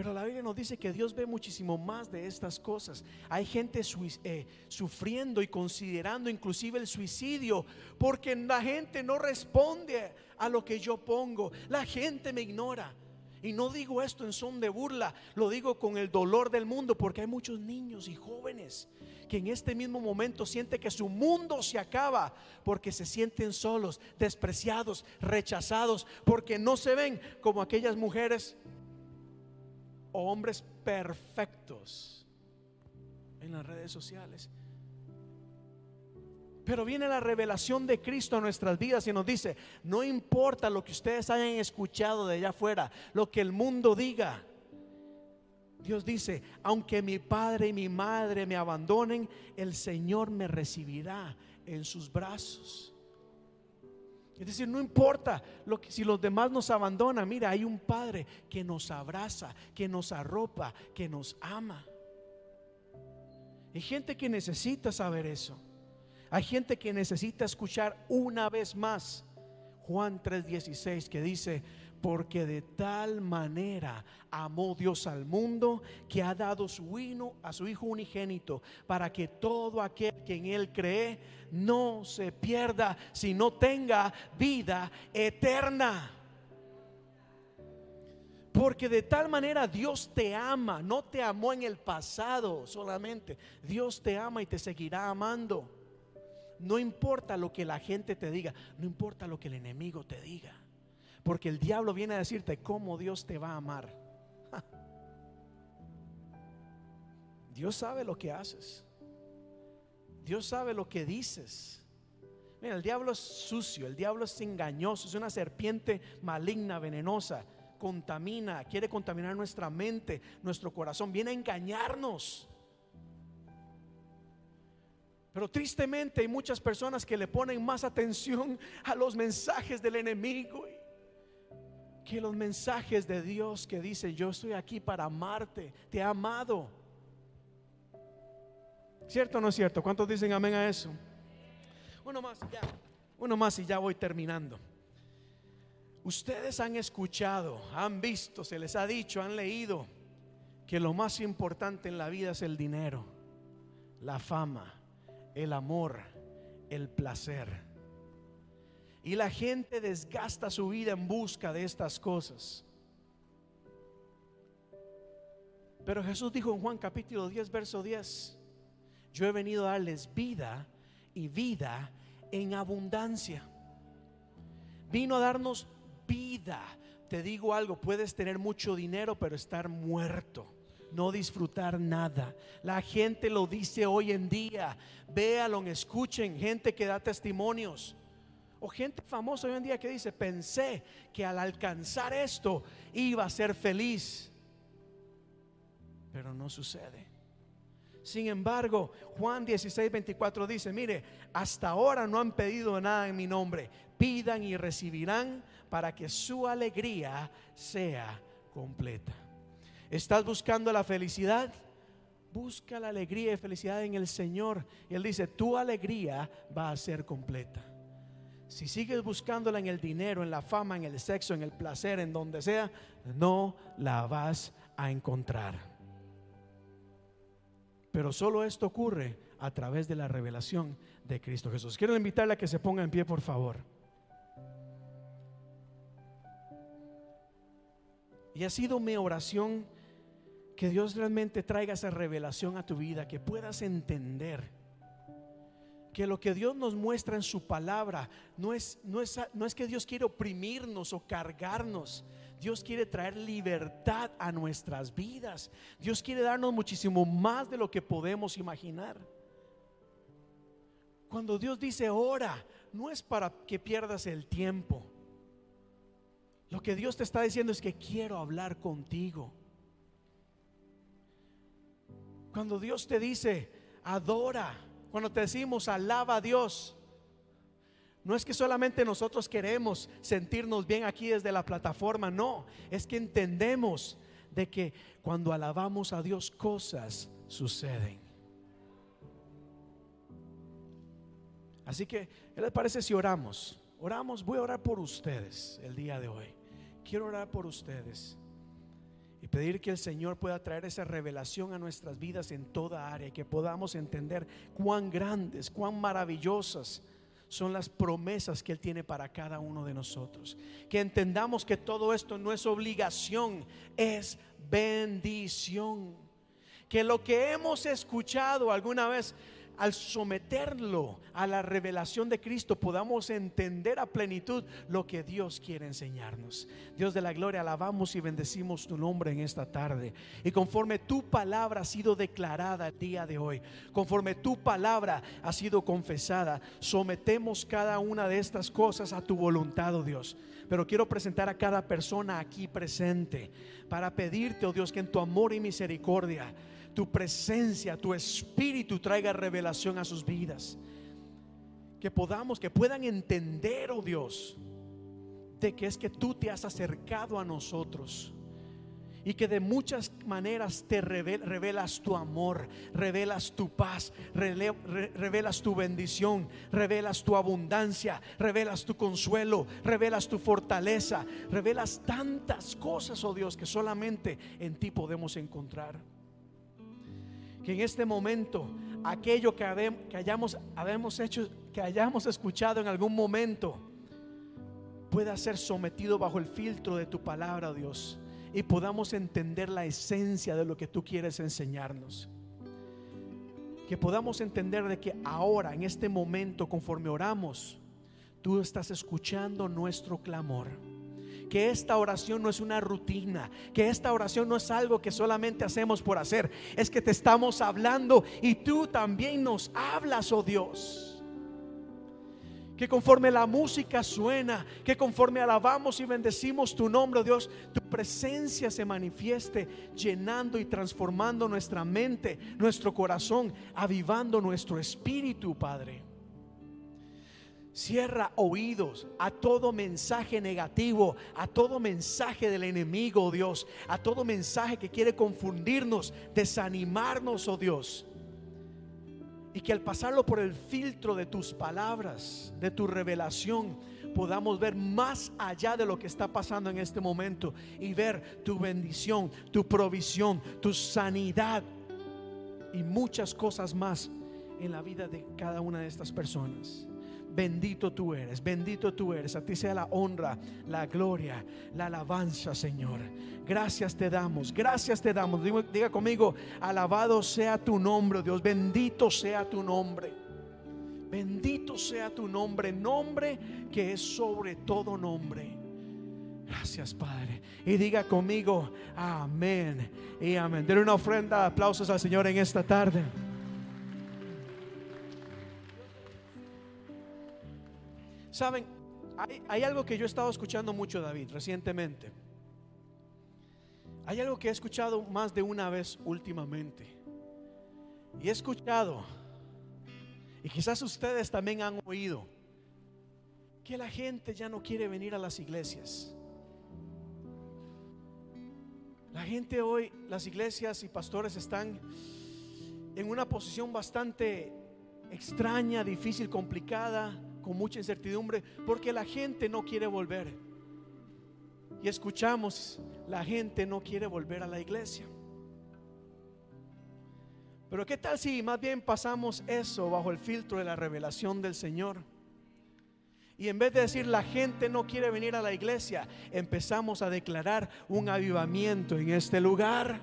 Pero la Biblia nos dice que Dios ve muchísimo más de estas cosas. Hay gente eh, sufriendo y considerando inclusive el suicidio porque la gente no responde a lo que yo pongo. La gente me ignora. Y no digo esto en son de burla, lo digo con el dolor del mundo, porque hay muchos niños y jóvenes que en este mismo momento sienten que su mundo se acaba, porque se sienten solos, despreciados, rechazados, porque no se ven como aquellas mujeres o hombres perfectos en las redes sociales. Pero viene la revelación de Cristo a nuestras vidas y nos dice, no importa lo que ustedes hayan escuchado de allá afuera, lo que el mundo diga. Dios dice, aunque mi padre y mi madre me abandonen, el Señor me recibirá en sus brazos. Es decir, no importa si los demás nos abandonan, mira, hay un Padre que nos abraza, que nos arropa, que nos ama. Hay gente que necesita saber eso. Hay gente que necesita escuchar una vez más Juan 3:16 que dice, porque de tal manera amó Dios al mundo que ha dado su hijo a su hijo unigénito para que todo aquel que en él cree no se pierda, sino tenga vida eterna. Porque de tal manera Dios te ama, no te amó en el pasado solamente, Dios te ama y te seguirá amando. No importa lo que la gente te diga, no importa lo que el enemigo te diga. Porque el diablo viene a decirte cómo Dios te va a amar. Dios sabe lo que haces. Dios sabe lo que dices. Mira, el diablo es sucio, el diablo es engañoso, es una serpiente maligna, venenosa, contamina, quiere contaminar nuestra mente, nuestro corazón, viene a engañarnos. Pero tristemente hay muchas personas que le ponen más atención a los mensajes del enemigo que los mensajes de Dios que dice, yo estoy aquí para amarte, te he amado. ¿Cierto o no es cierto? ¿Cuántos dicen amén a eso? Uno más ya. Uno más y ya voy terminando. Ustedes han escuchado, han visto, se les ha dicho, han leído que lo más importante en la vida es el dinero, la fama, el amor, el placer. Y la gente desgasta su vida en busca de estas cosas. Pero Jesús dijo en Juan capítulo 10, verso 10, yo he venido a darles vida y vida en abundancia. Vino a darnos vida. Te digo algo, puedes tener mucho dinero pero estar muerto no disfrutar nada. La gente lo dice hoy en día. Véalo, escuchen, gente que da testimonios. O gente famosa hoy en día que dice, pensé que al alcanzar esto iba a ser feliz. Pero no sucede. Sin embargo, Juan 16, 24 dice, mire, hasta ahora no han pedido nada en mi nombre. Pidan y recibirán para que su alegría sea completa. ¿Estás buscando la felicidad? Busca la alegría y felicidad en el Señor. Y Él dice, tu alegría va a ser completa. Si sigues buscándola en el dinero, en la fama, en el sexo, en el placer, en donde sea, no la vas a encontrar. Pero solo esto ocurre a través de la revelación de Cristo Jesús. Quiero invitarle a que se ponga en pie, por favor. Y ha sido mi oración que Dios realmente traiga esa revelación a tu vida, que puedas entender que lo que Dios nos muestra en su palabra no es, no es, no es que Dios quiere oprimirnos o cargarnos. Dios quiere traer libertad a nuestras vidas. Dios quiere darnos muchísimo más de lo que podemos imaginar. Cuando Dios dice ora, no es para que pierdas el tiempo. Lo que Dios te está diciendo es que quiero hablar contigo. Cuando Dios te dice, adora, cuando te decimos, alaba a Dios, no es que solamente nosotros queremos sentirnos bien aquí desde la plataforma, no, es que entendemos de que cuando alabamos a Dios cosas suceden. Así que, ¿qué les parece si oramos? Oramos, voy a orar por ustedes el día de hoy. Quiero orar por ustedes y pedir que el Señor pueda traer esa revelación a nuestras vidas en toda área, que podamos entender cuán grandes, cuán maravillosas son las promesas que Él tiene para cada uno de nosotros. Que entendamos que todo esto no es obligación, es bendición. Que lo que hemos escuchado alguna vez al someterlo a la revelación de Cristo podamos entender a plenitud lo que Dios quiere enseñarnos. Dios de la gloria, alabamos y bendecimos tu nombre en esta tarde. Y conforme tu palabra ha sido declarada el día de hoy, conforme tu palabra ha sido confesada, sometemos cada una de estas cosas a tu voluntad, oh Dios. Pero quiero presentar a cada persona aquí presente para pedirte, oh Dios, que en tu amor y misericordia tu presencia, tu espíritu traiga revelación a sus vidas. Que podamos, que puedan entender, oh Dios, de que es que tú te has acercado a nosotros y que de muchas maneras te revelas tu amor, revelas tu paz, revelas tu bendición, revelas tu abundancia, revelas tu consuelo, revelas tu fortaleza, revelas tantas cosas, oh Dios, que solamente en ti podemos encontrar que en este momento aquello que, hayamos, hecho, que hayamos escuchado en algún momento, pueda ser sometido bajo el filtro de tu palabra, Dios, y podamos entender la esencia de lo que tú quieres enseñarnos. Que podamos entender de que ahora, en este momento, conforme oramos, tú estás escuchando nuestro clamor que esta oración no es una rutina, que esta oración no es algo que solamente hacemos por hacer, es que te estamos hablando y tú también nos hablas, oh Dios. Que conforme la música suena, que conforme alabamos y bendecimos tu nombre, oh Dios, tu presencia se manifieste llenando y transformando nuestra mente, nuestro corazón, avivando nuestro espíritu, Padre. Cierra oídos a todo mensaje negativo, a todo mensaje del enemigo, oh Dios, a todo mensaje que quiere confundirnos, desanimarnos, oh Dios. Y que al pasarlo por el filtro de tus palabras, de tu revelación, podamos ver más allá de lo que está pasando en este momento y ver tu bendición, tu provisión, tu sanidad y muchas cosas más en la vida de cada una de estas personas. Bendito tú eres, bendito tú eres. A ti sea la honra, la gloria, la alabanza, Señor. Gracias te damos, gracias te damos. Diga, conmigo, alabado sea tu nombre, Dios. Bendito sea tu nombre. Bendito sea tu nombre, nombre que es sobre todo nombre. Gracias, Padre. Y diga conmigo, amén y amén. Denle una ofrenda, aplausos al Señor en esta tarde. Saben, hay, algo que yo he estado escuchando mucho, David, recientemente. Hay algo que he escuchado más de una vez últimamente. Y he escuchado, y quizás ustedes también han oído, que la gente ya no quiere venir a las iglesias. La gente hoy, las iglesias y pastores están en una posición bastante extraña, difícil, complicada con mucha incertidumbre porque la gente no quiere volver. Y escuchamos, la gente no quiere volver a la iglesia. Pero ¿qué tal si más bien pasamos eso bajo el filtro de la revelación del Señor? Y en vez de decir la gente no quiere venir a la iglesia, empezamos a declarar un avivamiento en este lugar.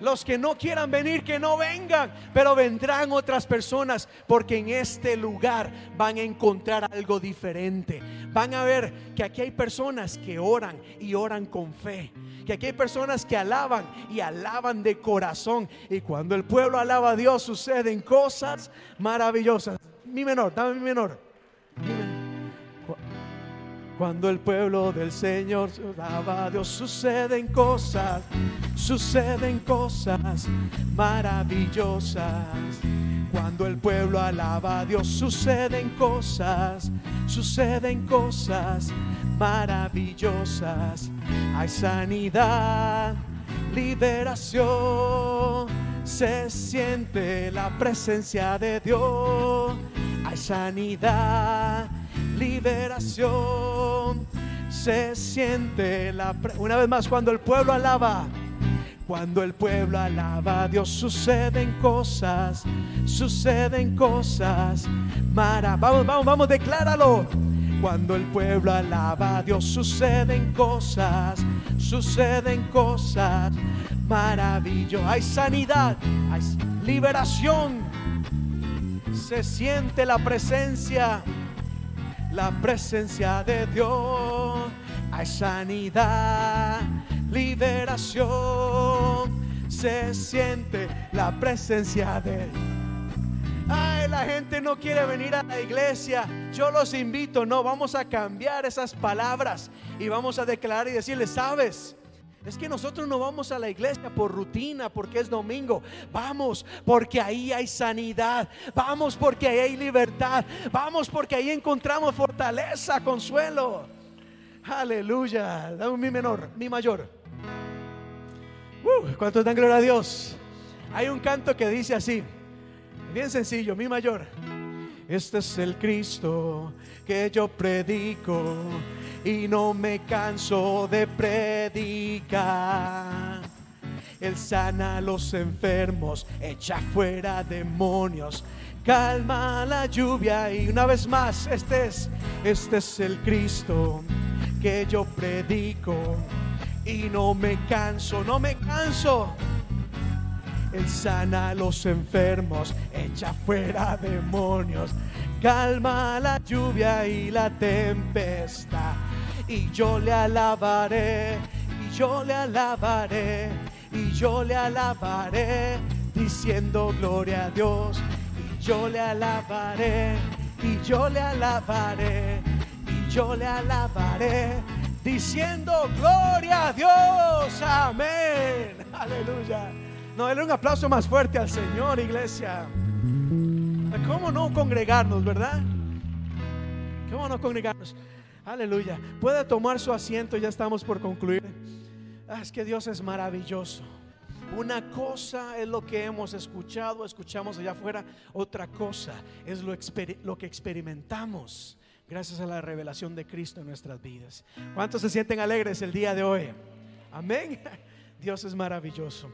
Los que no quieran venir, que no vengan, pero vendrán otras personas porque en este lugar van a encontrar algo diferente. Van a ver que aquí hay personas que oran y oran con fe. Que aquí hay personas que alaban y alaban de corazón. Y cuando el pueblo alaba a Dios suceden cosas maravillosas. mi menor, dame mi menor. Cuando el pueblo del Señor alaba a Dios, suceden cosas, suceden cosas maravillosas. Cuando el pueblo alaba a Dios, suceden cosas, suceden cosas maravillosas. Hay sanidad, liberación, se siente la presencia de Dios. Hay sanidad, liberación, se siente la una vez más cuando el pueblo alaba. Cuando el pueblo alaba a Dios suceden cosas, suceden cosas. Mara, vamos, vamos, vamos, decláralo. Cuando el pueblo alaba a Dios suceden cosas, suceden cosas maravillosas. Hay sanidad, hay liberación. Se siente la presencia, la presencia de Dios. Hay sanidad, liberación. Se siente la presencia de Ay, la gente no quiere venir a la iglesia. Yo los invito, no, vamos a cambiar esas palabras y vamos a declarar y decirle, ¿sabes? Es que nosotros no vamos a la iglesia por rutina, porque es domingo. Vamos porque ahí hay sanidad. Vamos porque ahí hay libertad. Vamos porque ahí encontramos fortaleza, consuelo. Aleluya. Dame mi menor, mi mayor. Uh, ¿Cuántos dan gloria a Dios? Hay un canto que dice así. Bien sencillo, mi mayor. Este es el Cristo que yo predico y no me canso de predicar. Él sana a los enfermos, echa fuera demonios, calma la lluvia y una vez más, este es, este es el Cristo que yo predico y no me canso, no me canso. Él sana a los enfermos, echa fuera demonios, calma la lluvia y la tempestad. Y yo le alabaré, y yo le alabaré, y yo le alabaré, diciendo gloria a Dios. Y yo le alabaré, y yo le alabaré, y yo le alabaré, diciendo gloria a Dios. Amén. Aleluya. No, denle un aplauso más fuerte al Señor, iglesia. ¿Cómo no congregarnos, verdad? ¿Cómo no congregarnos? Aleluya. Puede tomar su asiento, ya estamos por concluir. Ah, es que Dios es maravilloso. Una cosa es lo que hemos escuchado, escuchamos allá afuera. Otra cosa es lo que experimentamos gracias a la revelación de Cristo en nuestras vidas. ¿Cuántos se sienten alegres el día de hoy? Amén. Dios es maravilloso.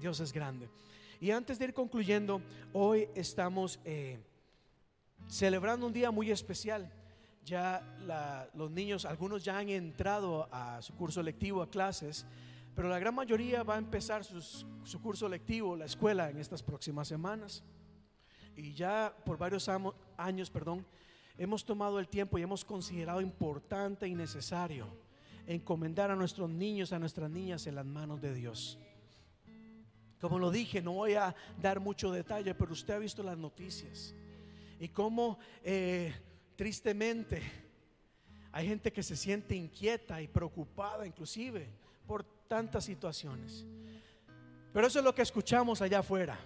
Dios es grande. Y antes de ir concluyendo, hoy estamos eh, celebrando un día muy especial. Ya los niños, algunos ya han entrado a su curso lectivo, a clases, pero la gran mayoría va a empezar su curso lectivo, la escuela, en estas próximas semanas. Y ya por varios años, perdón, hemos tomado el tiempo y hemos considerado importante y necesario encomendar a nuestros niños, a nuestras niñas en las manos de Dios. Como lo dije, no voy a dar mucho detalle, pero usted ha visto las noticias y cómo eh, tristemente hay gente que se siente inquieta y preocupada inclusive por tantas situaciones. Pero eso es lo que escuchamos allá afuera.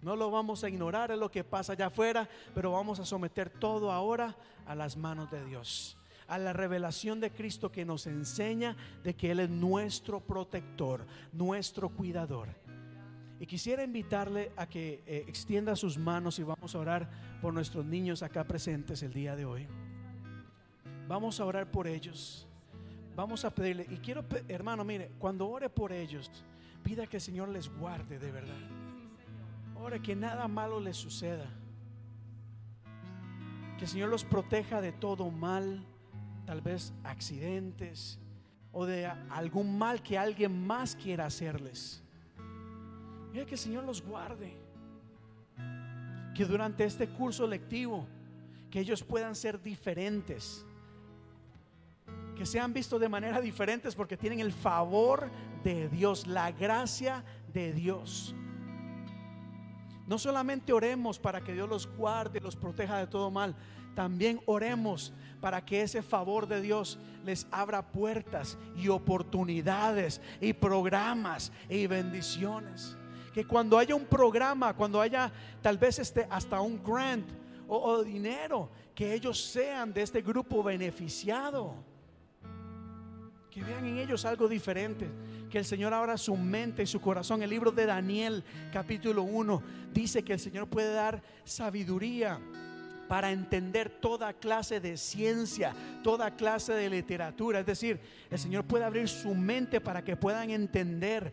No lo vamos a ignorar, es lo que pasa allá afuera, pero vamos a someter todo ahora a las manos de Dios, a la revelación de Cristo que nos enseña de que Él es nuestro protector, nuestro cuidador. Y quisiera invitarle a que eh, extienda sus manos y vamos a orar por nuestros niños acá presentes el día de hoy. Vamos a orar por ellos. Vamos a pedirle, y quiero, hermano, mire, cuando ore por ellos, pida que el Señor les guarde de verdad. Ore que nada malo les suceda. Que el Señor los proteja de todo mal, tal vez accidentes o de algún mal que alguien más quiera hacerles. Mira que el Señor los guarde. Que durante este curso lectivo, que ellos puedan ser diferentes. Que sean vistos de manera diferentes porque tienen el favor de Dios, la gracia de Dios. No solamente oremos para que Dios los guarde, los proteja de todo mal, también oremos para que ese favor de Dios les abra puertas y oportunidades y programas y bendiciones. Que cuando haya un programa, cuando haya tal vez este, hasta un grant o, o dinero, que ellos sean de este grupo beneficiado. Que vean en ellos algo diferente. Que el Señor abra su mente y su corazón. El libro de Daniel, capítulo 1, dice que el Señor puede dar sabiduría para entender toda clase de ciencia, toda clase de literatura. Es decir, el Señor puede abrir su mente para que puedan entender.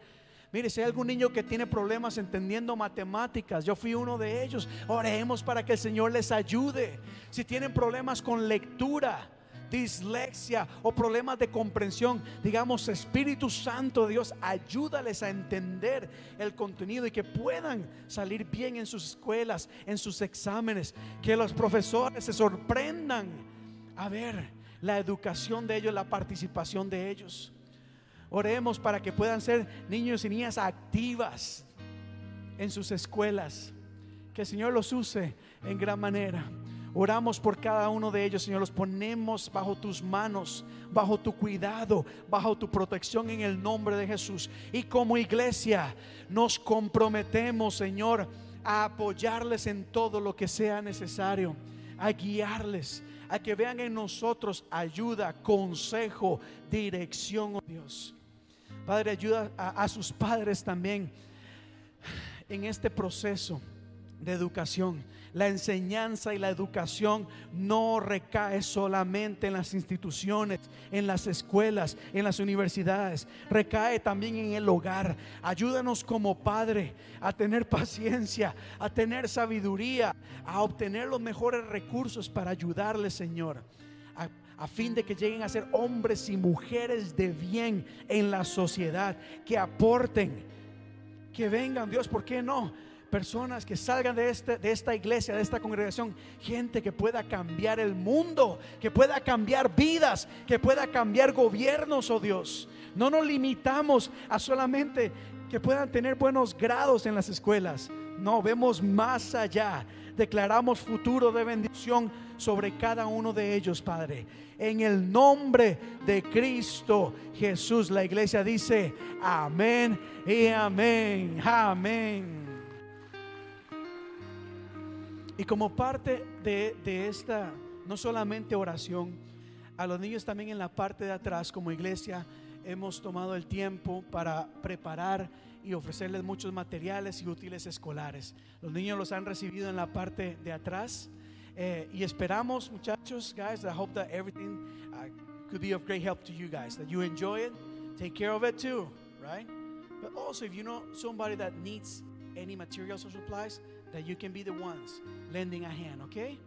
Mire, si hay algún niño que tiene problemas entendiendo matemáticas, yo fui uno de ellos. Oremos para que el Señor les ayude. Si tienen problemas con lectura, dislexia o problemas de comprensión, digamos, Espíritu Santo de Dios, ayúdales a entender el contenido y que puedan salir bien en sus escuelas, en sus exámenes, que los profesores se sorprendan a ver la educación de ellos, la participación de ellos. Oremos para que puedan ser niños y niñas activas en sus escuelas. Que el Señor los use en gran manera. Oramos por cada uno de ellos, Señor. Los ponemos bajo tus manos, bajo tu cuidado, bajo tu protección en el nombre de Jesús. Y como iglesia nos comprometemos, Señor, a apoyarles en todo lo que sea necesario, a guiarles, a que vean en nosotros ayuda, consejo, dirección, oh Dios. Padre, ayuda a, sus padres también en este proceso de educación. La enseñanza y la educación no recae solamente en las instituciones, en las escuelas, en las universidades. Recae también en el hogar. Ayúdanos como Padre a tener paciencia, a tener sabiduría, a obtener los mejores recursos para ayudarles, Señor. A, a fin de que lleguen a ser hombres y mujeres de bien en la sociedad, que aporten, que vengan, Dios, ¿por qué no? personas que salgan de, este, de esta iglesia, de esta congregación, gente que pueda cambiar el mundo, que pueda cambiar vidas, que pueda cambiar gobiernos, oh Dios. No nos limitamos a solamente que puedan tener buenos grados en las escuelas. No, vemos más allá. Declaramos futuro de bendición sobre cada uno de ellos, Padre. En el nombre de Cristo Jesús, la iglesia dice amén y amén. Amén. Y como parte de, de, esta, no solamente oración, a los niños también en la parte de atrás como iglesia hemos tomado el tiempo para preparar y ofrecerles muchos materiales y útiles escolares. Los niños los han recibido en la parte de atrás eh, y esperamos muchachos, guys, I hope that everything uh, could be of great help to you guys, that you enjoy it, take care of it too, right? But also if you know somebody that needs any materials or supplies, that you can be the ones lending a hand, ¿ok?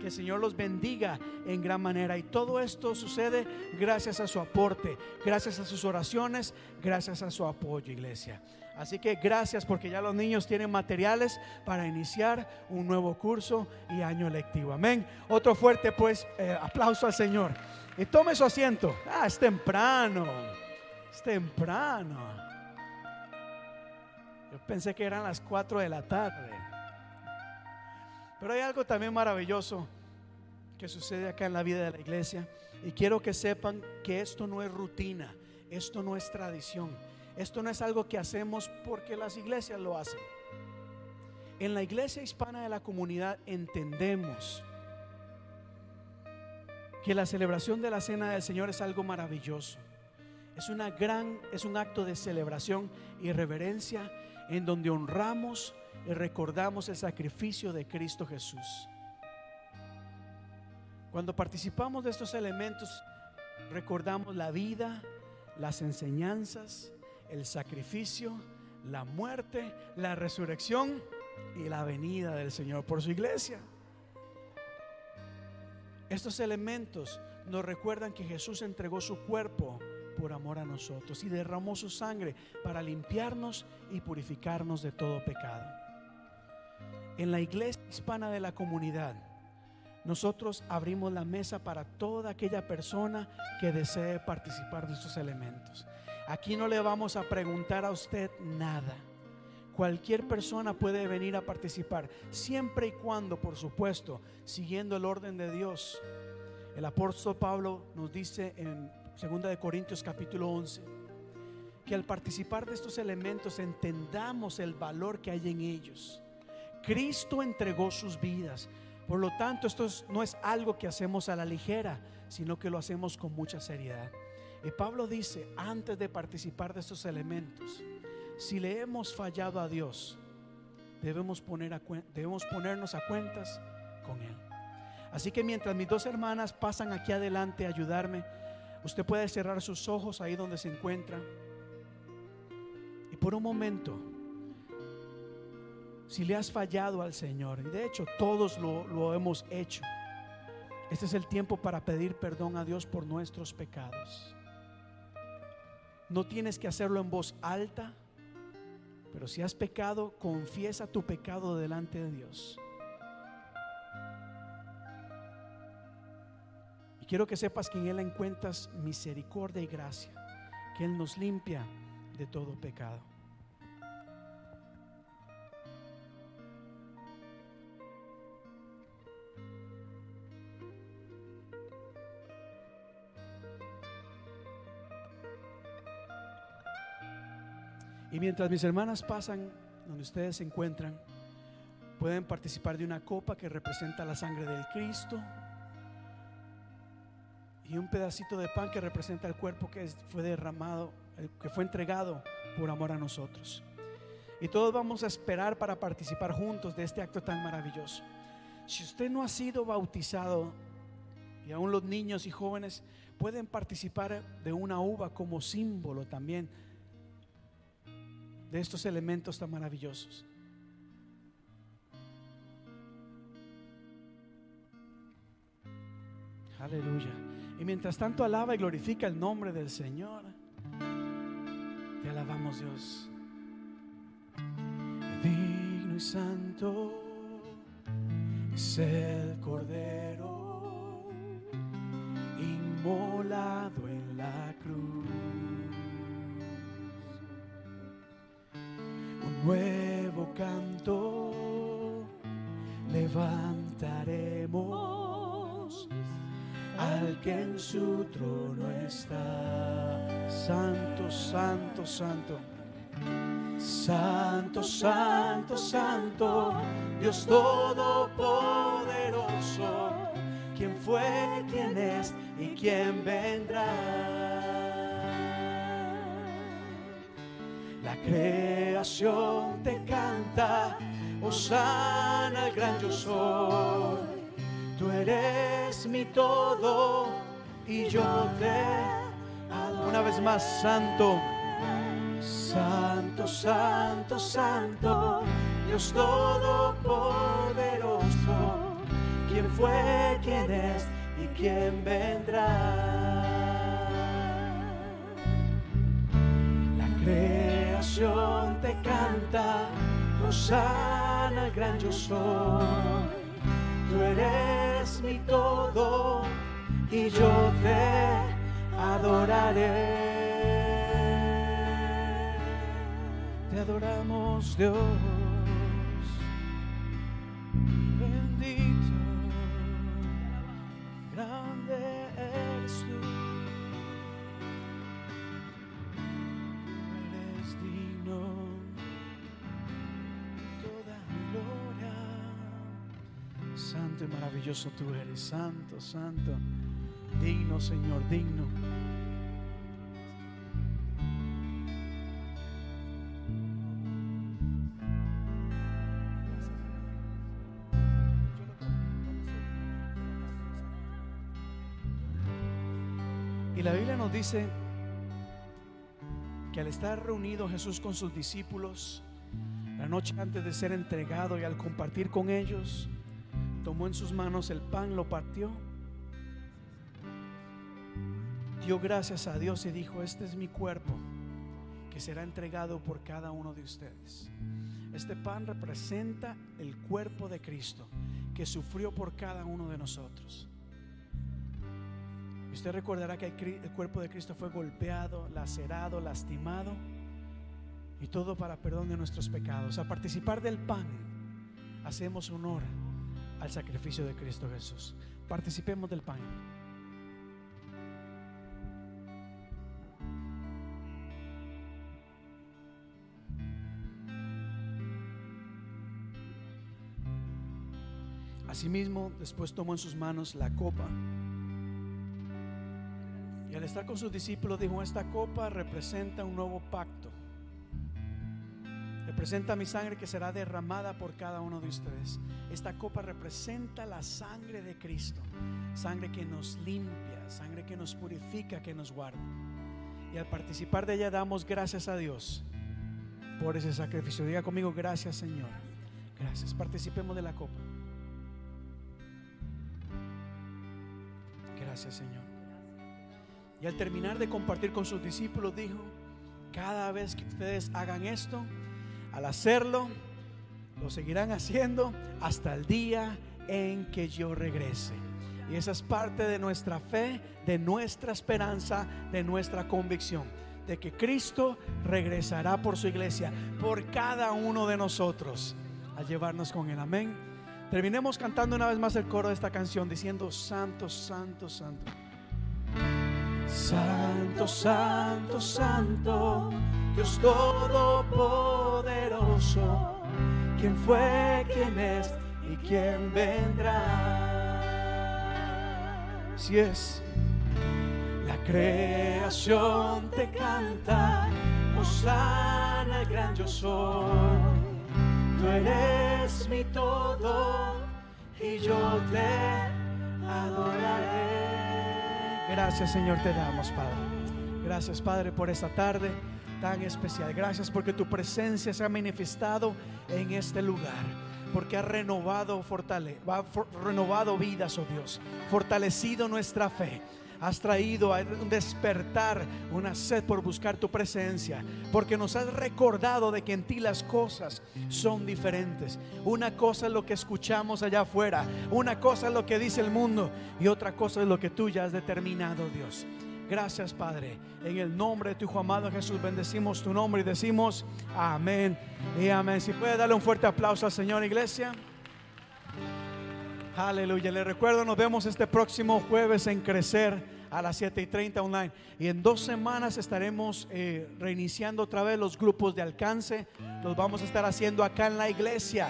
Que el Señor los bendiga en gran manera. Y todo esto sucede gracias a su aporte, gracias a sus oraciones, gracias a su apoyo, iglesia. Así que gracias porque ya los niños tienen materiales para iniciar un nuevo curso y año lectivo. Amén. Otro fuerte pues eh, aplauso al Señor. Y tome su asiento. Ah, es temprano. Es temprano. Yo pensé que eran las 4 de la tarde. Pero hay algo también maravilloso que sucede acá en la vida de la iglesia. Y quiero que sepan que esto no es rutina, esto no es tradición, esto no es algo que hacemos porque las iglesias lo hacen. En la iglesia hispana de la comunidad entendemos que la celebración de la cena del Señor es algo maravilloso. Es una gran es un acto de celebración y reverencia en donde honramos y recordamos el sacrificio de Cristo Jesús. Cuando participamos de estos elementos, recordamos la vida, las enseñanzas, el sacrificio, la muerte, la resurrección y la venida del Señor por su iglesia. Estos elementos nos recuerdan que Jesús entregó su cuerpo por amor a nosotros y derramó su sangre para limpiarnos y purificarnos de todo pecado. En la iglesia hispana de la comunidad, nosotros abrimos la mesa para toda aquella persona que desee participar de estos elementos. Aquí no le vamos a preguntar a usted nada. Cualquier persona puede venir a participar, siempre y cuando, por supuesto, siguiendo el orden de Dios. El apóstol Pablo nos dice en 2 de Corintios capítulo 11 que al participar de estos elementos entendamos el valor que hay en ellos. Cristo entregó sus vidas. Por lo tanto, esto es- no es algo que hacemos a la ligera, sino que lo hacemos con mucha seriedad. Y Pablo dice, antes de participar de estos elementos, si le hemos fallado a Dios, debemos, poner debemos ponernos a cuentas con Él. Así que mientras mis dos hermanas pasan aquí adelante a ayudarme, usted puede cerrar sus ojos ahí donde se encuentra. Y por un momento, si le has fallado al Señor, y de hecho todos lo, lo hemos hecho, este es el tiempo para pedir perdón a Dios por nuestros pecados. No tienes que hacerlo en voz alta, pero si has pecado, confiesa tu pecado delante de Dios. Y quiero que sepas que en Él encuentras misericordia y gracia, que Él nos limpia de todo pecado. Y mientras mis hermanas pasan donde ustedes se encuentran, pueden participar de una copa que representa la sangre del Cristo y un pedacito de pan que representa el cuerpo que fue derramado, que fue entregado por amor a nosotros. Y todos vamos a esperar para participar juntos de este acto tan maravilloso. Si usted no ha sido bautizado, y aún los niños y jóvenes pueden participar de una uva como símbolo también de estos elementos tan maravillosos. Aleluya. Y mientras tanto alaba y glorifica el nombre del Señor. Te alabamos Dios. Digno y santo es el Cordero inmolado en la cruz. Nuevo canto levantaremos al que en su trono está. Santo, santo, santo. Santo, santo, santo, Dios todopoderoso, quien fue, quien es y quien vendrá. Creación te canta, Osana al gran yo soy. Tú eres mi todo y yo te adoro. Una vez más, santo. Santo, santo, santo, Dios todopoderoso, quien fue, quien es y quien vendrá. Te canta, Rosana al gran yo soy. Tú eres mi todo y yo te adoraré. Te adoramos Dios. Bendito, maravilloso tú eres, santo, santo. Digno, Señor, digno. Y la Biblia nos dice que al estar reunido Jesús con sus discípulos, la noche antes de ser entregado y al compartir con ellos, tomó en sus manos el pan, lo partió, dio gracias a Dios y dijo, este es mi cuerpo que será entregado por cada uno de ustedes. Este pan representa el cuerpo de Cristo que sufrió por cada uno de nosotros. Usted recordará que el, cuerpo de Cristo fue golpeado, lacerado, lastimado y todo para perdón de nuestros pecados. Al participar del pan, hacemos honor al sacrificio de Cristo Jesús. Participemos del pan. Asimismo, después tomó en sus manos la copa. Y al estar con sus discípulos dijo, esta copa representa un nuevo pacto. Representa mi sangre que será derramada por cada uno de ustedes. Esta copa representa la sangre de Cristo. Sangre que nos limpia, sangre que nos purifica, que nos guarda. Y al participar de ella damos gracias a Dios por ese sacrificio. Diga conmigo, gracias Señor. Gracias. Participemos de la copa. Gracias Señor. Y al terminar de compartir con sus discípulos dijo, cada vez que ustedes hagan esto, al hacerlo, lo seguirán haciendo hasta el día en que yo regrese. Y esa es parte de nuestra fe, de nuestra esperanza, de nuestra convicción, de que Cristo regresará por su iglesia, por cada uno de nosotros, a llevarnos con él. Amén. Terminemos cantando una vez más el coro de esta canción diciendo, Santo, Santo, Santo. Santo, Santo, Santo, Dios Todopoderoso, quien fue, quien es y quien vendrá. Si es la creación te canta, Osana el gran yo soy. Tú eres mi todo y yo te adoraré. Gracias Señor te damos, Padre. Gracias Padre por esta tarde tan especial. Gracias porque tu presencia se ha manifestado en este lugar. Porque ha renovado, fortale, ha renovado vidas, oh Dios. Fortalecido nuestra fe has traído a despertar, una sed por buscar tu presencia, porque nos has recordado de que en ti las cosas son diferentes. Una cosa es lo que escuchamos allá afuera, una cosa es lo que dice el mundo y otra cosa es lo que tú ya has determinado, Dios. Gracias, Padre. En el nombre de tu Hijo amado Jesús, bendecimos tu nombre y decimos amén y amén. Si puede darle un fuerte aplauso al Señor, iglesia. Aleluya. Le recuerdo, nos vemos este próximo jueves en Crecer a las 7 y 30 online. Y en dos semanas estaremos eh, reiniciando otra vez los grupos de alcance. Los vamos a estar haciendo acá en la iglesia.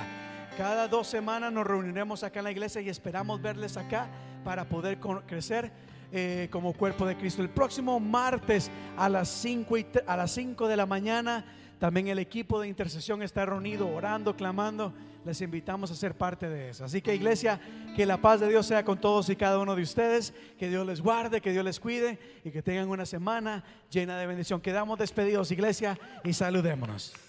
Cada dos semanas nos reuniremos acá en la iglesia y esperamos verles acá para poder crecer eh, como cuerpo de Cristo. El próximo martes a las 5 a las 5 de la mañana también el equipo de intercesión está reunido orando, clamando. Les invitamos a ser parte de eso. Así que iglesia, que la paz de Dios sea con todos y cada uno de ustedes. Que Dios les guarde, que Dios les cuide y que tengan una semana llena de bendición. Quedamos despedidos iglesia y saludémonos.